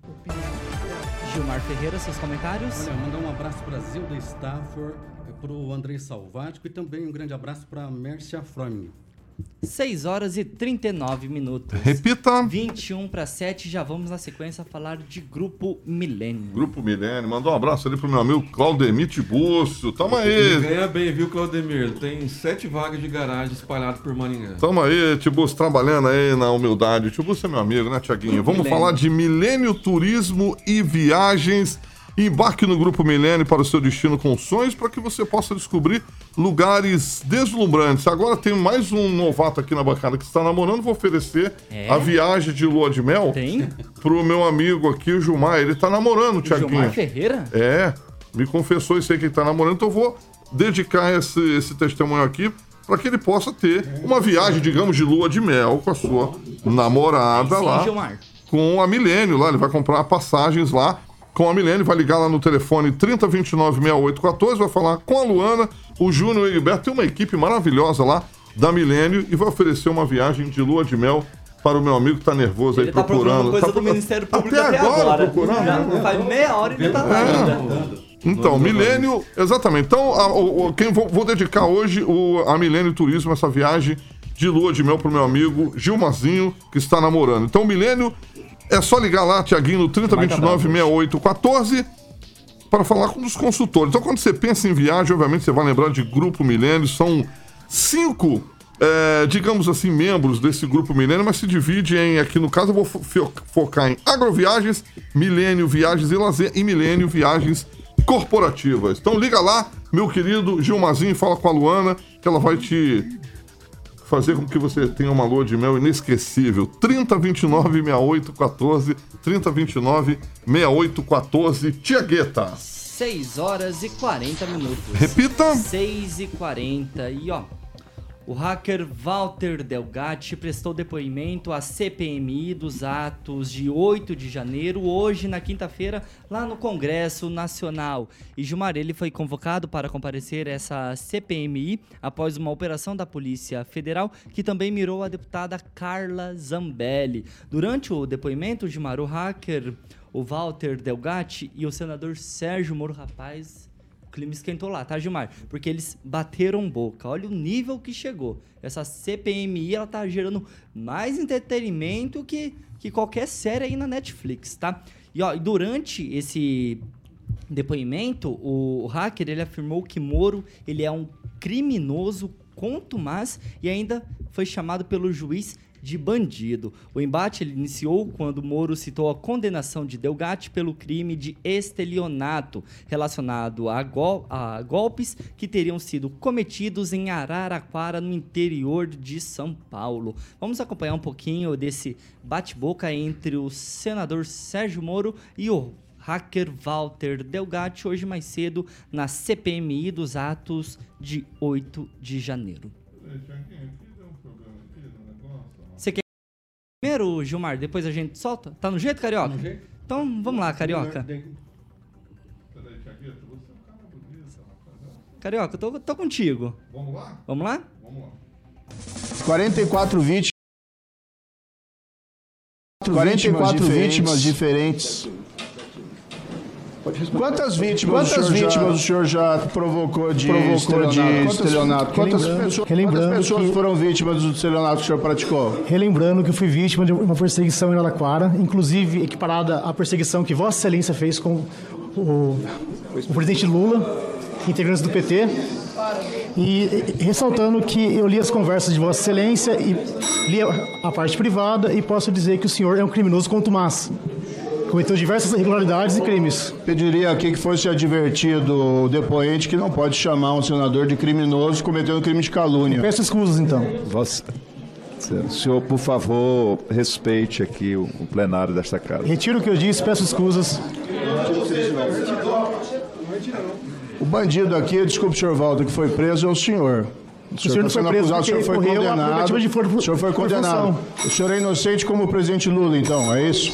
Gilmar Ferreira, seus comentários. Olha, mandar um abraço para Zilda Stafford, para o Andrei Salvático e também um grande abraço para a Mércia Fromm. 6 horas e 39 minutos. Repita. 21 para 7, já vamos na sequência falar de Grupo Milênio. Grupo Milênio, mandou um abraço ali pro meu amigo Claudemir Tibúcio. Tamo Ele aí. ganha bem, viu, Claudemir? Tem sete vagas de garagem espalhadas por Maringá. Tamo aí, Tibúcio, trabalhando aí na humildade. Tibúcio é meu amigo, né, Tiaguinho? Vamos Milênio. falar de Milênio Turismo e Viagens. Embarque no Grupo Milênio para o seu destino com sonhos para que você possa descobrir lugares deslumbrantes. Agora tem mais um novato aqui na bancada que está namorando. Vou oferecer É? a viagem de lua de mel Tem? pro meu amigo aqui, o Gilmar. Ele tá namorando, Tiaguinho. Gilmar Ferreira? É, me confessou isso aí que ele tá namorando, então eu vou dedicar esse, esse testemunho aqui para que ele possa ter uma viagem, digamos, de lua de mel com a sua namorada Sim, lá, Gilmar. com a Milênio lá. Ele vai comprar passagens lá com a Milênio, vai ligar lá no telefone 3029-6814, vai falar com a Luana, o Júnior e o Gilberto. Tem uma equipe maravilhosa lá da Milênio e vai oferecer uma viagem de lua de mel para o meu amigo que tá nervoso Ele aí tá procurando. coisa Tá do procurando- Ministério Público até, até, agora. procurando. Já né? faz meia hora e ele tá lá ainda. Então, Milênio, exatamente. Então, a- o, o- quem vou, vou dedicar hoje o, a Milênio Turismo, essa viagem de lua de mel pro meu amigo Gilmazinho, que está namorando. Então, Milênio, é só ligar lá, Tiaguinho, no 3029-6814, para falar com os consultores. Então, quando você pensa em viagem, obviamente você vai lembrar de Grupo Milênio, são cinco. é, digamos assim, membros desse grupo Milênio, mas se divide em, aqui no caso, eu vou fo- focar em agroviagens, Milênio Viagens e Lazer e Milênio Viagens Corporativas. Então liga lá, meu querido Gilmazinho, fala com a Luana, que ela vai te fazer com que você tenha uma lua de mel inesquecível. 3029 6814, 3029 6814, Tiagueta. 6 horas e 40 minutos. Repita. 6 e 40. E ó, o hacker Walter Delgatti prestou depoimento à CPMI dos atos de 8 de janeiro, hoje, na quinta-feira, lá no Congresso Nacional. E Gilmar, ele foi convocado para comparecer essa CPMI após uma operação da Polícia Federal que também mirou a deputada Carla Zambelli. Durante o depoimento, Gilmar, o hacker, o Walter Delgatti e o senador Sérgio Moro Rapaz clima esquentou lá, tá, Gilmar? Porque eles bateram boca. Olha o nível que chegou. Essa CPMI, ela tá gerando mais entretenimento que, que qualquer série aí na Netflix, tá? E ó, durante esse depoimento, o hacker ele afirmou que Moro ele é um criminoso contumaz e ainda foi chamado pelo juiz de bandido. O embate iniciou quando Moro citou a condenação de Delgatti pelo crime de estelionato relacionado a, gol a golpes que teriam sido cometidos em Araraquara, no interior de São Paulo. Vamos acompanhar um pouquinho desse bate-boca entre o senador Sérgio Moro e o hacker Walter Delgatti hoje mais cedo na CPMI dos atos de 8 de janeiro. Você quer primeiro, Gilmar, depois a gente solta? Tá no jeito, Carioca? no jeito. Então vamos lá, Carioca. Carioca, eu tô, tô contigo. Vamos lá? Vamos lá? Vamos lá. 44 vítimas. 44 vítimas diferentes. Quantas vítimas, quantas vítimas o senhor já provocou de Provocou de estelionato? Quantas, Relembrando- pessoas, quantas pessoas que- foram vítimas do estelionato que o senhor praticou? Relembrando que eu fui vítima de uma perseguição em Araraquara, inclusive equiparada à perseguição que Vossa Excelência fez com o, o presidente Lula, integrantes do PT. E, e ressaltando que eu li as conversas de Vossa Excelência e li a, a parte privada e posso dizer que o senhor é um criminoso contumaz. Cometeu diversas irregularidades e crimes. Pediria aqui que fosse advertido o depoente que não pode chamar um senador de criminoso cometendo crime de calúnia. Peço escusas, então. Vossa... Senhor, por favor, respeite aqui o, o plenário desta casa. Retiro o que eu disse, peço escusas. O bandido aqui, desculpe, senhor Walter, que foi preso é o senhor. O senhor não está foi sendo preso acusado, o senhor foi condenado. de for- o senhor foi condenado. O senhor é inocente como o presidente Lula, então, é isso?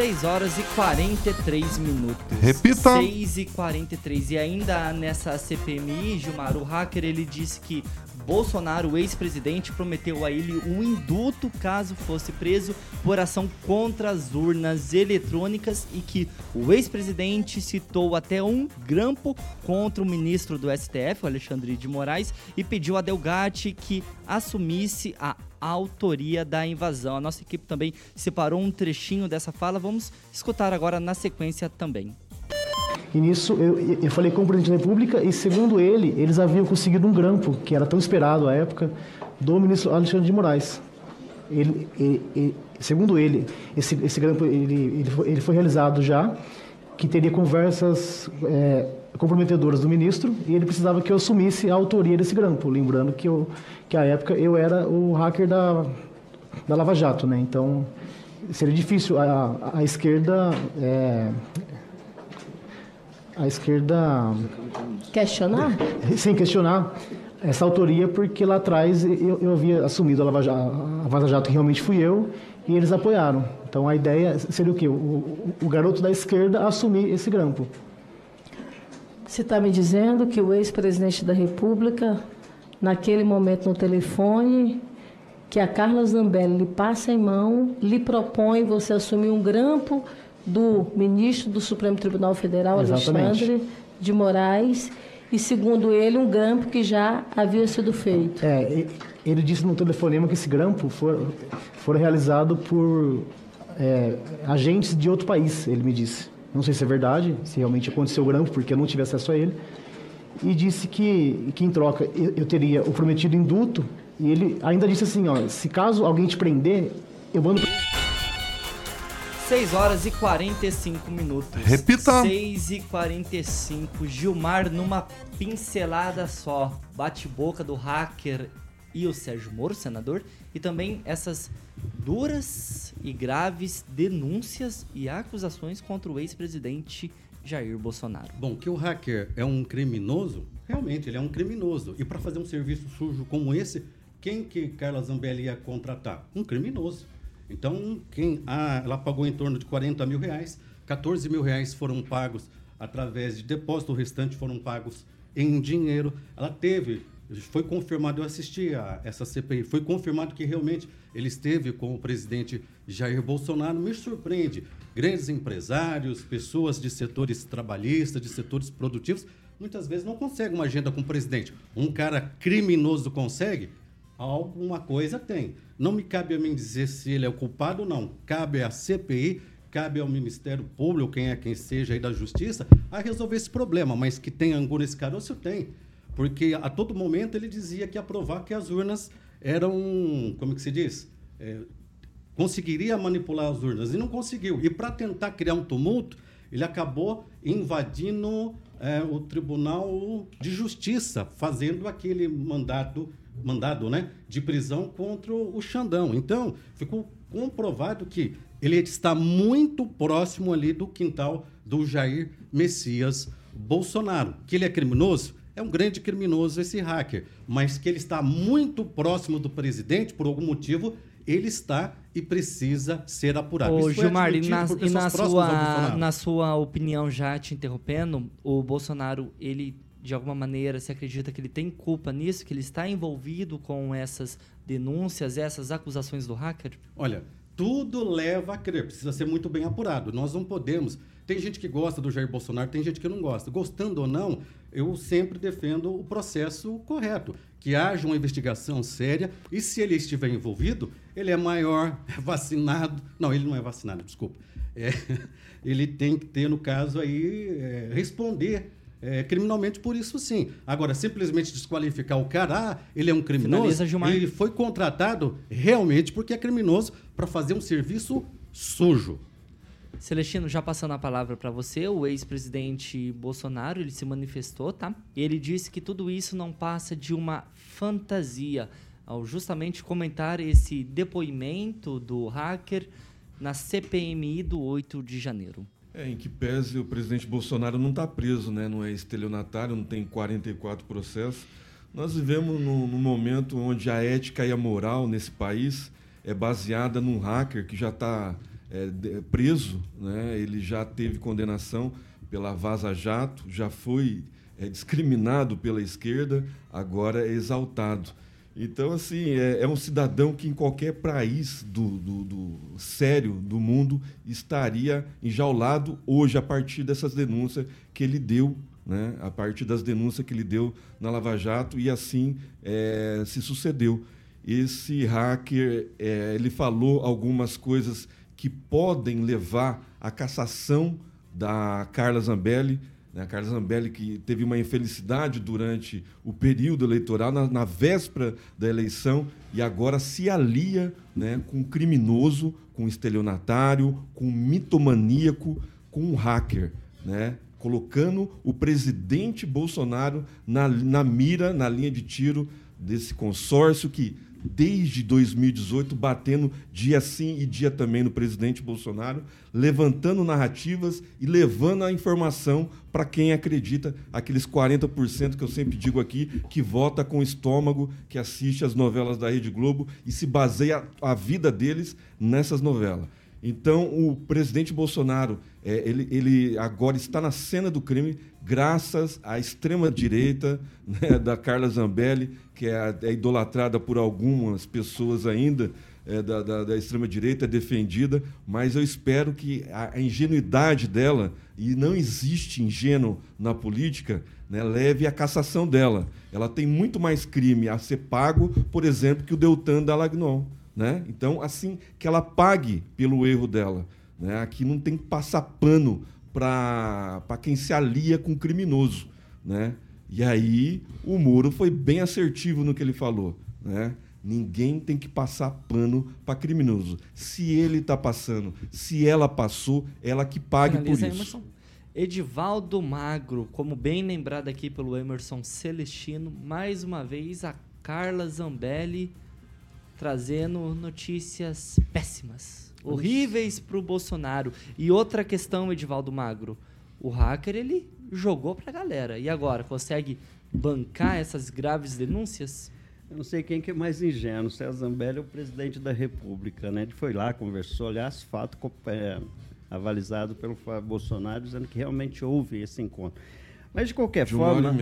6 horas e 43 minutos. Repita. 6 e 43. E ainda nessa CPMI, Gilmar, o hacker ele disse que Bolsonaro, o ex-presidente, prometeu a ele um indulto caso fosse preso por ação contra as urnas eletrônicas e que o ex-presidente citou até um grampo contra o ministro do STF, Alexandre de Moraes, e pediu a Delgatti que assumisse a autoria da invasão. A nossa equipe também separou um trechinho dessa fala. Vamos escutar agora na sequência também. E nisso eu, eu falei com o presidente da República e, segundo ele, eles haviam conseguido um grampo, que era tão esperado à época, do ministro Alexandre de Moraes. Ele, ele- ele- segundo ele, esse, esse grampo ele, ele, foi, realizado já, que teria conversas é, comprometedoras do ministro e ele precisava que eu assumisse a autoria desse grampo, lembrando que, eu, que à época eu era o hacker da, da Lava Jato, né? Então seria difícil a, a esquerda é, a esquerda Questionar? sem questionar essa autoria porque lá atrás eu, eu havia assumido a Lava Jato, a Vaza Jato que realmente fui eu e eles apoiaram. Então a ideia seria o quê? O, o- o garoto da esquerda assumir esse grampo. Você está me dizendo que o ex-presidente da República, naquele momento no telefone, que a Carla Zambelli lhe passa em mão, lhe propõe você assumir um grampo do ministro do Supremo Tribunal Federal, Exatamente. Alexandre de Moraes, e segundo ele, um grampo que já havia sido feito. É, ele disse no telefonema que esse grampo for, for realizado por é, agentes de outro país, ele me disse. Não sei se é verdade, se realmente aconteceu o grampo, porque eu não tive acesso a ele. E disse que, que em troca eu, eu teria o prometido indulto, e ele ainda disse assim, ó, se caso alguém te prender, eu mando... 6 horas e 45 minutos. Repita. 6 e 45. Gilmar numa pincelada só. Bate-boca do hacker e o Sérgio Moro, senador. E também essas duras e graves denúncias e acusações contra o ex-presidente Jair Bolsonaro. Bom, que o hacker é um criminoso, realmente ele é um criminoso. E para fazer um serviço sujo como esse, quem que Carla Zambelli ia contratar? Um criminoso. Então, quem ah, ela pagou em torno de 40 mil reais, 14 mil reais foram pagos através de depósito, o restante foram pagos em dinheiro. Ela teve foi confirmado, eu assisti a essa CPI, foi confirmado que realmente ele esteve com o presidente Jair Bolsonaro. Me surpreende. Grandes empresários, pessoas de setores trabalhistas, de setores produtivos, muitas vezes não conseguem uma agenda com o presidente. Um cara criminoso consegue? Alguma coisa tem. Não me cabe a mim dizer se ele é o culpado ou não. Cabe à CPI, cabe ao Ministério Público, quem é quem seja aí da Justiça, a resolver esse problema. Mas que tem angu nesse caroço, tem. Porque a todo momento ele dizia que ia provar que as urnas eram, como que se diz? É, conseguiria manipular as urnas e não conseguiu. E para tentar criar um tumulto, ele acabou invadindo é, o Tribunal de Justiça, fazendo aquele mandado, mandado né, de prisão contra o Xandão. Então, ficou comprovado que ele está muito próximo ali do quintal do Jair Messias Bolsonaro. Que ele é criminoso? É um grande criminoso esse hacker, mas que ele está muito próximo do presidente, por algum motivo, ele está e precisa ser apurado. Ô, Gilmar, e, na, e na, sua, na sua opinião, já te interrompendo, o Bolsonaro, ele de alguma maneira se acredita que ele tem culpa nisso, que ele está envolvido com essas denúncias, essas acusações do hacker? Olha, tudo leva a crer, precisa ser muito bem apurado. Nós não podemos. Tem gente que gosta do Jair Bolsonaro, tem gente que não gosta. Gostando ou não, eu sempre defendo o processo correto, que haja uma investigação séria e se ele estiver envolvido, ele é maior, é vacinado. Não, ele não é vacinado, desculpa. É, [laughs] ele tem que ter, no caso aí, é, responder é, criminalmente por isso sim. Agora, simplesmente desqualificar o cara, ah, ele é um criminoso, ele foi contratado realmente porque é criminoso para fazer um serviço sujo. Celestino, já passando a palavra para você, o ex-presidente Bolsonaro, ele se manifestou, tá? Ele disse que tudo isso não passa de uma fantasia, ao justamente comentar esse depoimento do hacker na CPMI do 8 de janeiro. É, em que pese o presidente Bolsonaro não está preso, né? não é estelionatário, não tem 44 processos. Nós vivemos num, num momento onde a ética e a moral nesse país é baseada num hacker que já está é, preso, né? ele já teve condenação pela Vaza Jato, já foi é, discriminado pela esquerda, agora é exaltado. Então, assim, é, é um cidadão que em qualquer país do, do, do, sério do mundo estaria enjaulado hoje a partir dessas denúncias que ele deu, né? a partir das denúncias que ele deu na Lava Jato, e assim é, se sucedeu. Esse hacker, é, ele falou algumas coisas que podem levar à cassação da Carla Zambelli, né? Carla Zambelli que teve uma infelicidade durante o período eleitoral, na, na véspera da eleição, e agora se alia né, com um criminoso, com um estelionatário, com um mitomaníaco, com um hacker, né? colocando o presidente Bolsonaro na, na mira, na linha de tiro desse consórcio que desde 2018, batendo dia sim e dia também no presidente Bolsonaro, levantando narrativas e levando a informação para quem acredita, aqueles 40% que eu sempre digo aqui, que vota com estômago, que assiste as novelas da Rede Globo e se baseia a vida deles nessas novelas. Então, o presidente Bolsonaro, é, ele, ele, agora está na cena do crime graças à extrema-direita [laughs] né, da Carla Zambelli, que é, é, idolatrada por algumas pessoas ainda é, da, da, da extrema-direita, é defendida, mas eu espero que a, a, ingenuidade dela, e não existe ingênuo na política, né, leve à cassação dela. Ela tem muito mais crime a ser pago, por exemplo, que o Deltan da Lagnon. Né? Então, assim, que ela pague pelo erro dela. Né? Aqui não tem que passar pano para quem se alia com o criminoso. Né? E aí o Moro foi bem assertivo no que ele falou. Né? Ninguém tem que passar pano para criminoso. Se ele está passando, se ela passou, ela que pague por isso. Emerson. Edivaldo Magro, como bem lembrado aqui pelo Emerson Celestino, mais uma vez a Carla Zambelli trazendo notícias péssimas, horríveis para o Bolsonaro. E outra questão, Edivaldo Magro, o hacker ele jogou para a galera. E agora, consegue bancar essas graves denúncias? Eu não sei quem que é mais ingênuo, se é Zambelli ou o presidente da República, né? Ele foi lá, conversou, aliás, fato é, avalizado pelo Bolsonaro, dizendo que realmente houve esse encontro. Mas de qualquer De forma,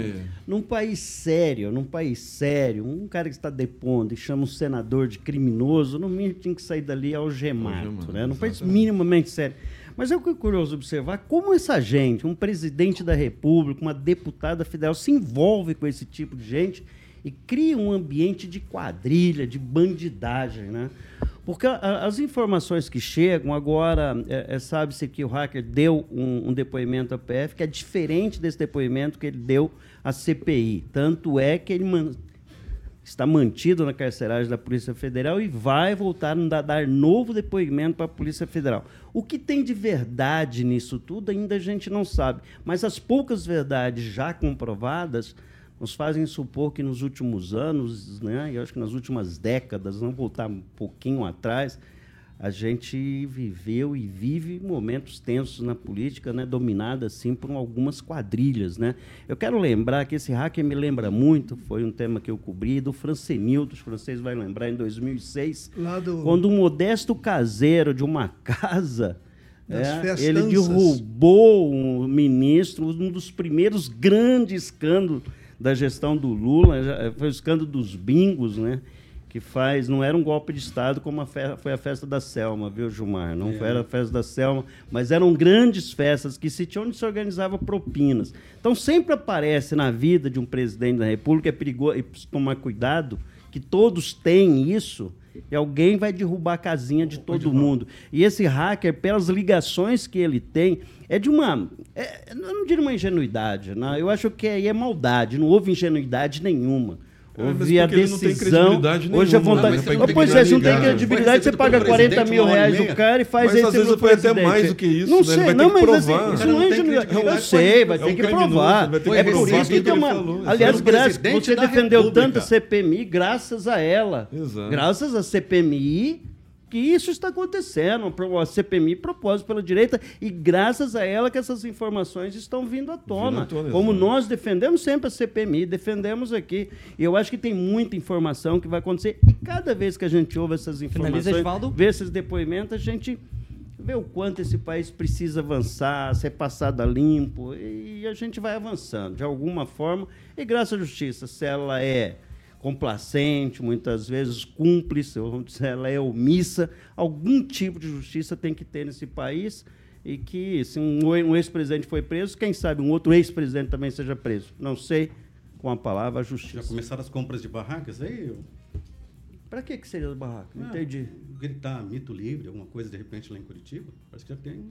num país sério, num país sério, um cara que está depondo e chama um senador de criminoso, no mínimo tinha que sair dali algemado, Algemado, né? Num país minimamente sério. Mas é curioso observar como essa gente, um presidente da República, uma deputada federal, se envolve com esse tipo de gente e cria um ambiente de quadrilha, de bandidagem, né? Porque a- as informações que chegam agora, é, é, sabe-se que o hacker deu um, um depoimento à PF que é diferente desse depoimento que ele deu à CPI. Tanto é que ele man- está mantido na carceragem da Polícia Federal e vai voltar a dar- novo depoimento para a Polícia Federal. O que tem de verdade nisso tudo ainda a gente não sabe, mas as poucas verdades já comprovadas nos fazem supor que nos últimos anos, né, eu acho que nas últimas décadas, vamos voltar um pouquinho atrás, a gente viveu e vive momentos tensos na política, né, dominada assim por algumas quadrilhas, né? Eu quero lembrar que esse hacker me lembra muito, foi um tema que eu cobri do Francenildo, os franceses vai lembrar em 2006, Lá do- quando um modesto caseiro de uma casa é, ele derrubou um ministro, um dos primeiros grandes escândalos da gestão do Lula, já- foi o escândalo dos bingos, né? Que faz, não era um golpe de Estado como a fe- foi a festa da Selma, viu, Gilmar? Não É. foi a festa da Selma, mas eram grandes festas que se tinha onde se organizava propinas. Então sempre aparece na vida de um presidente da República, é perigoso, e precisa tomar cuidado, que todos têm isso, e alguém vai derrubar a casinha de todo mundo. E esse hacker, pelas ligações que ele tem, é de uma. é- eu não diria uma ingenuidade, não. eu acho que aí é maldade, não houve ingenuidade nenhuma. É, Houve a não decisão. Hoje a vontade. Ô, pois é, se não tem credibilidade, você paga recebido 40 pelo mil reais do cara e faz Mas aí às vezes foi até mais do que isso, Não sei, não, mas assim, isso não não é credibilidade. Eu sei, vai É ter que provar. ter que É por isso que tem uma. Aliás, você defendeu tanto a CPMI, graças a ela. Graças à CPMI que isso está acontecendo. A CPMI propôs pela direita e graças a ela que essas informações estão vindo à tona. Vindo à tona, Como nós defendemos sempre a CPMI, defendemos aqui. E eu acho que tem muita informação que vai acontecer. E cada vez que a gente ouve essas informações, Finaliza, vê esses depoimentos, a gente vê o quanto esse país precisa avançar, ser passado a limpo, e a gente vai avançando de alguma forma. E graças à justiça, se ela é complacente, muitas vezes cúmplice, ou ela é omissa, algum tipo de justiça tem que ter nesse país. E que, se um, ex-presidente foi preso, quem sabe um outro ex-presidente também seja preso. Não sei, com a palavra, justiça. Já começaram as compras de barracas aí? Para que, que seria o barraco? Não Ah, entendi. Gritar mito livre, alguma coisa de repente lá em Curitiba? Parece que já tem.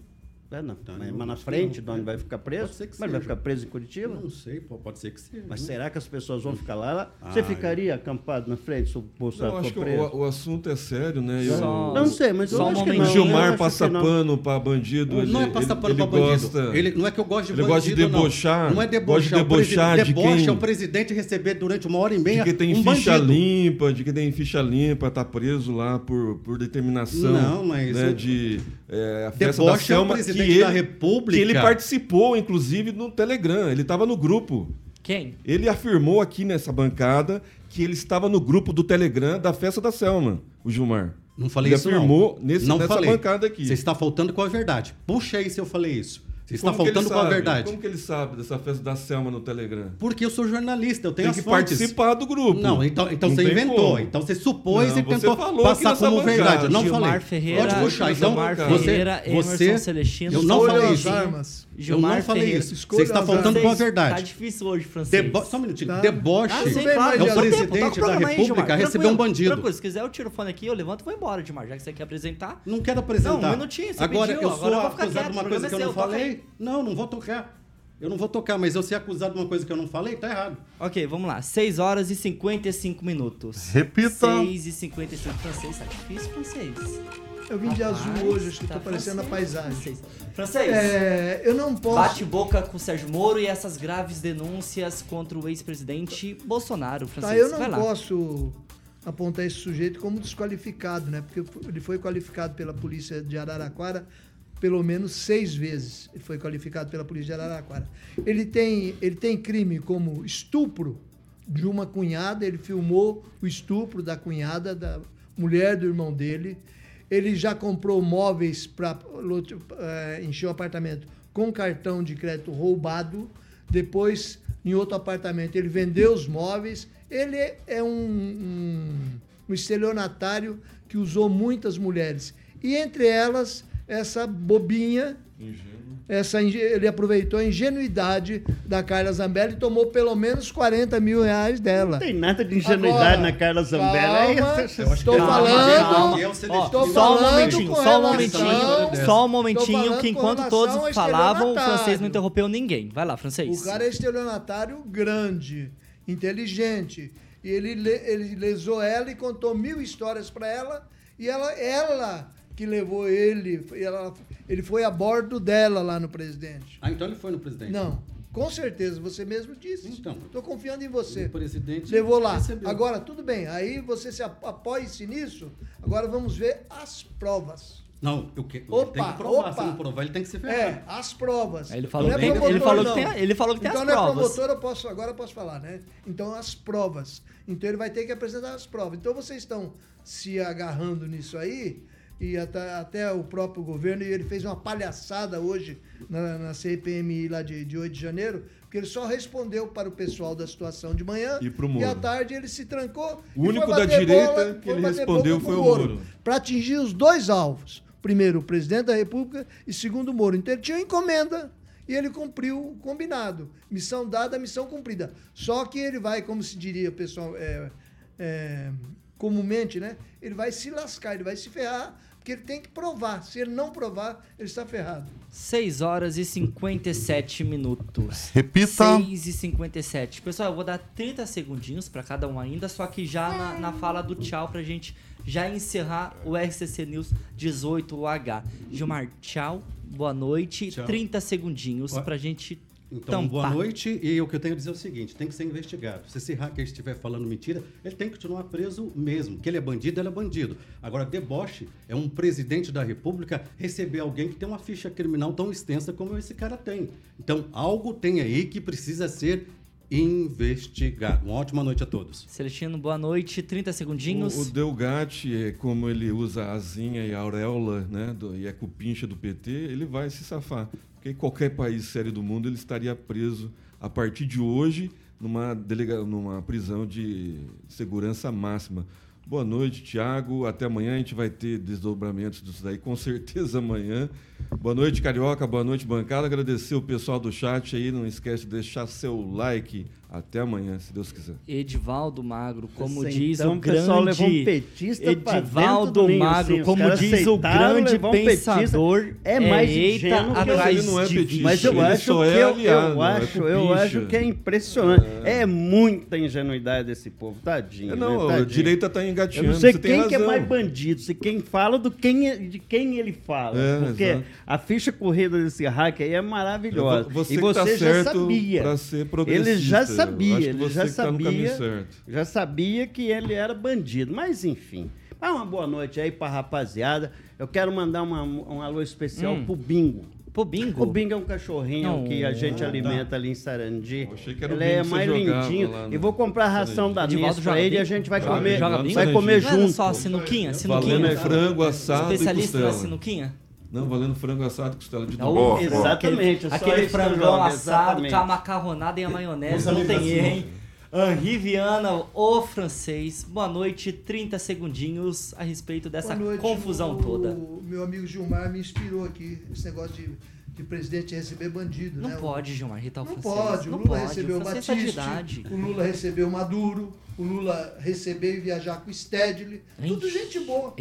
É, não. Tá, mas, não, mas na acho frente, não. de onde vai ficar preso? Pode ser que mas vai seja. ficar preso em Curitiba? Não sei, pode ser que seja. Mas né? será que as pessoas vão ficar lá? Você Ah, ficaria acampado na frente se o Não, Bolsonaro acho for que preso? o, o assunto é sério, né? E Só- o- Não sei, mas eu Só um acho que O não. Gilmar Eu acho passa não. pano pra bandido. Não ele- é passar pano pra bandido. gosta- Ele, não é que eu gosto de ele bandido, gosta de não. debochar, Não é gosta de debochar. o debochar de deboche quem- é o presidente receber durante uma hora e meia De que tem um ficha bandido. limpa, de que tem ficha limpa, tá preso lá por, por determinação. Não, mas né, o- de é, a festa da Deboche é o Selma, que presidente ele, da República. que ele participou, inclusive, no Telegram. Ele estava no grupo. Quem? Ele afirmou aqui nessa bancada que ele estava no grupo do Telegram da festa da Selma, o Gilmar. Não falei ele isso, afirmou não. Nesse, não nessa falei. bancada aqui. Você está faltando com a verdade. Puxa aí se eu falei isso. Você está Como faltando com a verdade. Como que ele sabe dessa festa da Selma no Telegram? Porque eu sou jornalista, eu tenho Tem as que fontes. participar do grupo. Não, então, então Não você inventou. como. Então você supôs Não, e você tentou passar como bancada. verdade. Não Gilmar falei. Ferreira, Pode puxar. Então, você, Ferreira, Emerson você, Celestino, eu não falei isso. armas. Eu Gilmar não falei Ferreira. isso. Escolha Você está faltando com a Tá verdade. difícil hoje, francês. Debo... Só um minutinho. Tá. Deboche Ah, sim, claro. bem, mas é o presidente programa da República Tranquilo, um bandido. Tranquilo, se quiser eu tiro o fone aqui, eu levanto e vou embora, Gilmar, já que você quer apresentar. Não quero apresentar. Não, um minutinho, você Agora, eu agora sou eu acusado de uma coisa que eu é não seu, Não, não vou tocar. Eu não vou tocar, mas eu ser acusado de uma coisa que eu não falei, tá errado. Ok, vamos lá. 6 horas e 55 minutos. Repita. 6 e 55. Francês, tá difícil, francês. Eu vim de Rapaz, azul hoje, acho que tá tô parecendo a francês, paisagem. Francês, francês É, eu não posso. bate boca com o Sérgio Moro e essas graves denúncias contra o ex-presidente Bolsonaro, francês. Tá, eu não Vai lá. posso apontar esse sujeito como desqualificado, né? Porque ele foi qualificado pela polícia de Araraquara pelo menos seis vezes. Ele foi qualificado pela polícia de Araraquara. Ele tem, ele tem crime como estupro de uma cunhada. Ele filmou o estupro da cunhada, da mulher do irmão dele. Ele já comprou móveis para encher o apartamento com cartão de crédito roubado. depois em outro apartamento ele vendeu os móveis. Ele é um, um, um estelionatário que usou muitas mulheres. E entre elas, essa bobinha, essa, inge- ele aproveitou a ingenuidade da Carla Zambelli e tomou pelo menos 40 mil reais dela. Não tem nada de ingenuidade na Carla Zambelli. É Calma, isso. eu acho que Calma, falando, tô só um momentinho, só um momentinho, só um momentinho que enquanto todos falavam, o francês não interrompeu ninguém. Vai lá, francês. O cara é estelionatário grande, inteligente. E ele, le- ele lesou ela e contou mil histórias para ela. E ela, ela que levou ele. ela- ele foi a bordo dela lá no presidente. Ah, então ele foi no presidente? Não, com certeza, você mesmo disse. Então. Estou confiando em você. O presidente Levou lá. recebeu. Agora, tudo bem. Aí você se ap- apoia-se nisso. Agora vamos ver as provas. Não, eu que, Opa, tem que provar. opa. Se não provar, ele tem que se ferrar. É, as provas. Aí ele falou Não é que tem- ele promotor, falou que não. tem- ele falou que tem então as não é provas. promotor, eu posso, agora eu posso falar, né? Então as provas. Então ele vai ter que apresentar as provas. Então vocês estão se agarrando nisso aí, e até, até o próprio governo, e ele fez uma palhaçada hoje na, na CPMI lá de, de 8 de janeiro, porque ele só respondeu para o pessoal da situação de manhã E pro à Moro. tarde ele se trancou. O e único da direita bola, que ele respondeu foi o Moro. Para atingir os dois alvos. Primeiro, o presidente da República e segundo, o Moro. Então ele tinha encomenda e ele cumpriu o combinado. Missão dada, missão cumprida. Só que ele vai, como se diria, pessoal, é, é, comumente, né? Ele vai se lascar, ele vai se ferrar, porque ele tem que provar. Se ele não provar, ele está ferrado. 6 horas e 57 minutos. Repita. 6 e 57. Pessoal, eu vou dar 30 segundinhos para cada um ainda, só que já na, na fala do tchau pra gente já encerrar o RCC News 18H. Gilmar, tchau, boa noite. Tchau. 30 segundinhos Ó, pra gente Então, tampar. boa noite. E o que eu tenho a dizer é o seguinte: tem que ser investigado. Se esse hacker estiver falando mentira, ele tem que continuar preso mesmo. Que ele é bandido, ele é bandido. Agora, deboche é um presidente da República receber alguém que tem uma ficha criminal tão extensa como esse cara tem. Então, algo tem aí que precisa ser investigado. Uma ótima noite a todos. Celestino, boa noite. 30 segundinhos. O, o Delgatti, é, como ele usa a asinha e a auréola, né, do, e é cupincha do PT, ele vai se safar. Porque em qualquer país sério do mundo ele estaria preso a partir de hoje numa, delega, numa prisão de segurança máxima. Boa noite, Tiago. Até amanhã a gente vai ter desdobramentos disso daí, com certeza amanhã. Boa noite, Carioca. Boa noite, bancada. Agradecer o pessoal do chat aí. Não esquece de deixar seu like. Até amanhã, se Deus quiser. Edivaldo Magro, como diz então, o o pessoal grande levou um petista Edivaldo Magro, os como diz o grande um pensador, É mais eita ingênuo que atrás não é petista. Mas eu Ele acho só que é eu, aliado, eu é acho, eu cupincha. acho que é impressionante. É, muita ingenuidade desse povo, tadinho. É, não, né? a Tadinho. direita tá engatinhando, Eu não sei você tem quem que é mais bandido, se quem fala do quem é- de quem ele fala. É, porque exato. a ficha corrida desse hack aí é maravilhosa. Você e que você tá já certo sabia. pra ser ele já Eu sabia, ele já tá sabia. Já sabia que ele era bandido. Mas enfim. Ah, uma boa noite aí pra rapaziada. Eu quero mandar uma, um alô especial Hum. pro Bingo. Pro Bingo? O Bingo é um cachorrinho Não. que a gente Ah, alimenta ali em Sarandi. que era o ele é mais lindinho. lá E vou comprar a ração da joga pra ele e a gente vai Joga- comer, joga vai comer Não era junto. só sinuquinha, sinuquinha. Valendo frango assado Especialista e na sinuquinha? Não, valendo frango assado e costela de domingo. exatamente, Aquele, frangão jogo, assado exatamente. com a macarronada e a maionese. Não tem assim, erro, hein? Henri Viana, o francês. Boa noite, 30 segundinhos a respeito dessa noite, confusão o- toda. O meu amigo Gilmar me inspirou aqui, esse negócio de, de presidente receber bandido, Não né? pode, Gilmar, irritar o Não francês. pode. O Não Lula pode. recebeu o tá idade. o Lula recebeu o Maduro, o Lula recebeu e viajar com o Stedley. Tudo gente boa.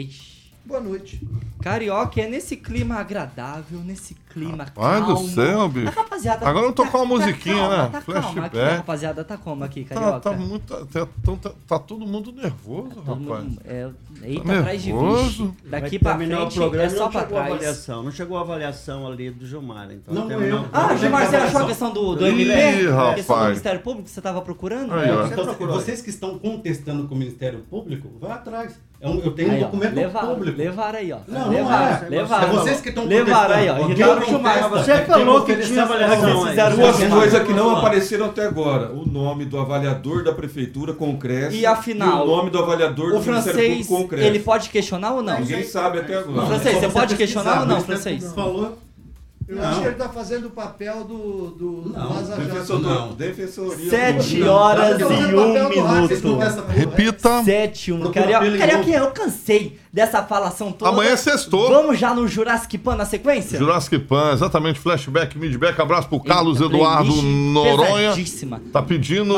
Boa noite. Carioca é nesse clima agradável, nesse clima Pai calmo. do céu, bicho. A rapaziada Agora eu tô tá- com uma tá musiquinha, calma, né? Tá calma aqui, a Flashback. rapaziada tá como aqui, Tá, Carioca? tá muito. Tá, tão- tá- tá todo mundo nervoso, Todo rapaz. mundo- é, eita, Tá atrás de nervoso? bicho. Daqui pra frente o programa é só não pra chegou a trás. avaliação. Não chegou a avaliação ali do Gilmar. Então Não, eu. Ah. Gilmar, você achou a questão do, do Ih, MP? A questão do rapaz. Ministério Público que você tava procurando? Aí, ó. Você Então, procurou. vocês que estão contestando com o Ministério Público, vá atrás. É eu tenho Aí, um ó, documento levaram, público. Levaram aí, ó. Não, não levaram, é. levaram. É vocês que estão Levaram aí, ó. contestando. Irritaram o Quem Gilmar. contesta Você é falou que ofereceu tinha avaliação Duas coisas que não apareceram até agora. O nome do avaliador da prefeitura com o Cresce E afinal, o nome do avaliador O do Ministério francês, com o ele pode questionar ou não? Ninguém sabe até agora. Francês, É você pode questionar ou não, francês? Falou. Eu acho que ele tá fazendo o papel do, do, do Não, defensor não. Defensoria. Sete Não, horas não, e não, um minuto. Repita. Sete, um. Carioca, Carioquinha, eu cansei dessa falação toda. Amanhã é sextou. Vamos já no Jurassic Pan na sequência? Jurassic Pan, exatamente, flashback, midback, abraço pro Carlos Eita, Eduardo Noronha. Tá pedindo.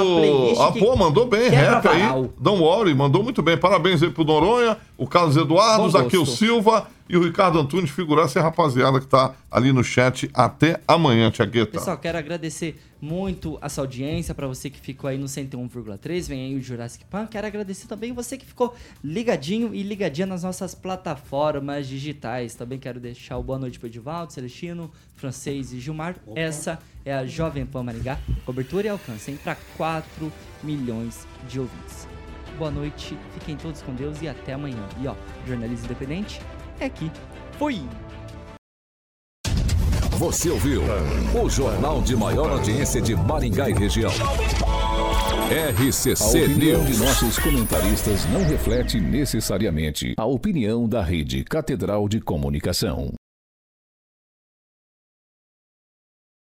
Ah, pô, mandou bem, rap aí. Don't worry, mandou muito bem. Parabéns aí pro Noronha, o Carlos Eduardo, o Zaqueu. Silva e o Ricardo Antunes, figuraça e a rapaziada que tá ali no chat. Até amanhã, Tiagueta. Pessoal, quero agradecer muito a sua audiência, para você que ficou aí no 101,3, vem aí o Jurassic Pan. Quero agradecer também você que ficou ligadinho e ligadinha nas nossas plataformas digitais. Também quero deixar o boa noite para Edivaldo, Celestino, Francês e Gilmar. Essa é a Jovem Pan Maringá, cobertura e alcance para 4 milhões de ouvintes. Boa noite, fiquem todos com Deus e até amanhã. E ó, jornalismo independente é aqui. Fui! Você ouviu o jornal de maior audiência de Maringá e região. RCC A opinião News. de nossos comentaristas não reflete necessariamente a opinião da Rede Catedral de Comunicação.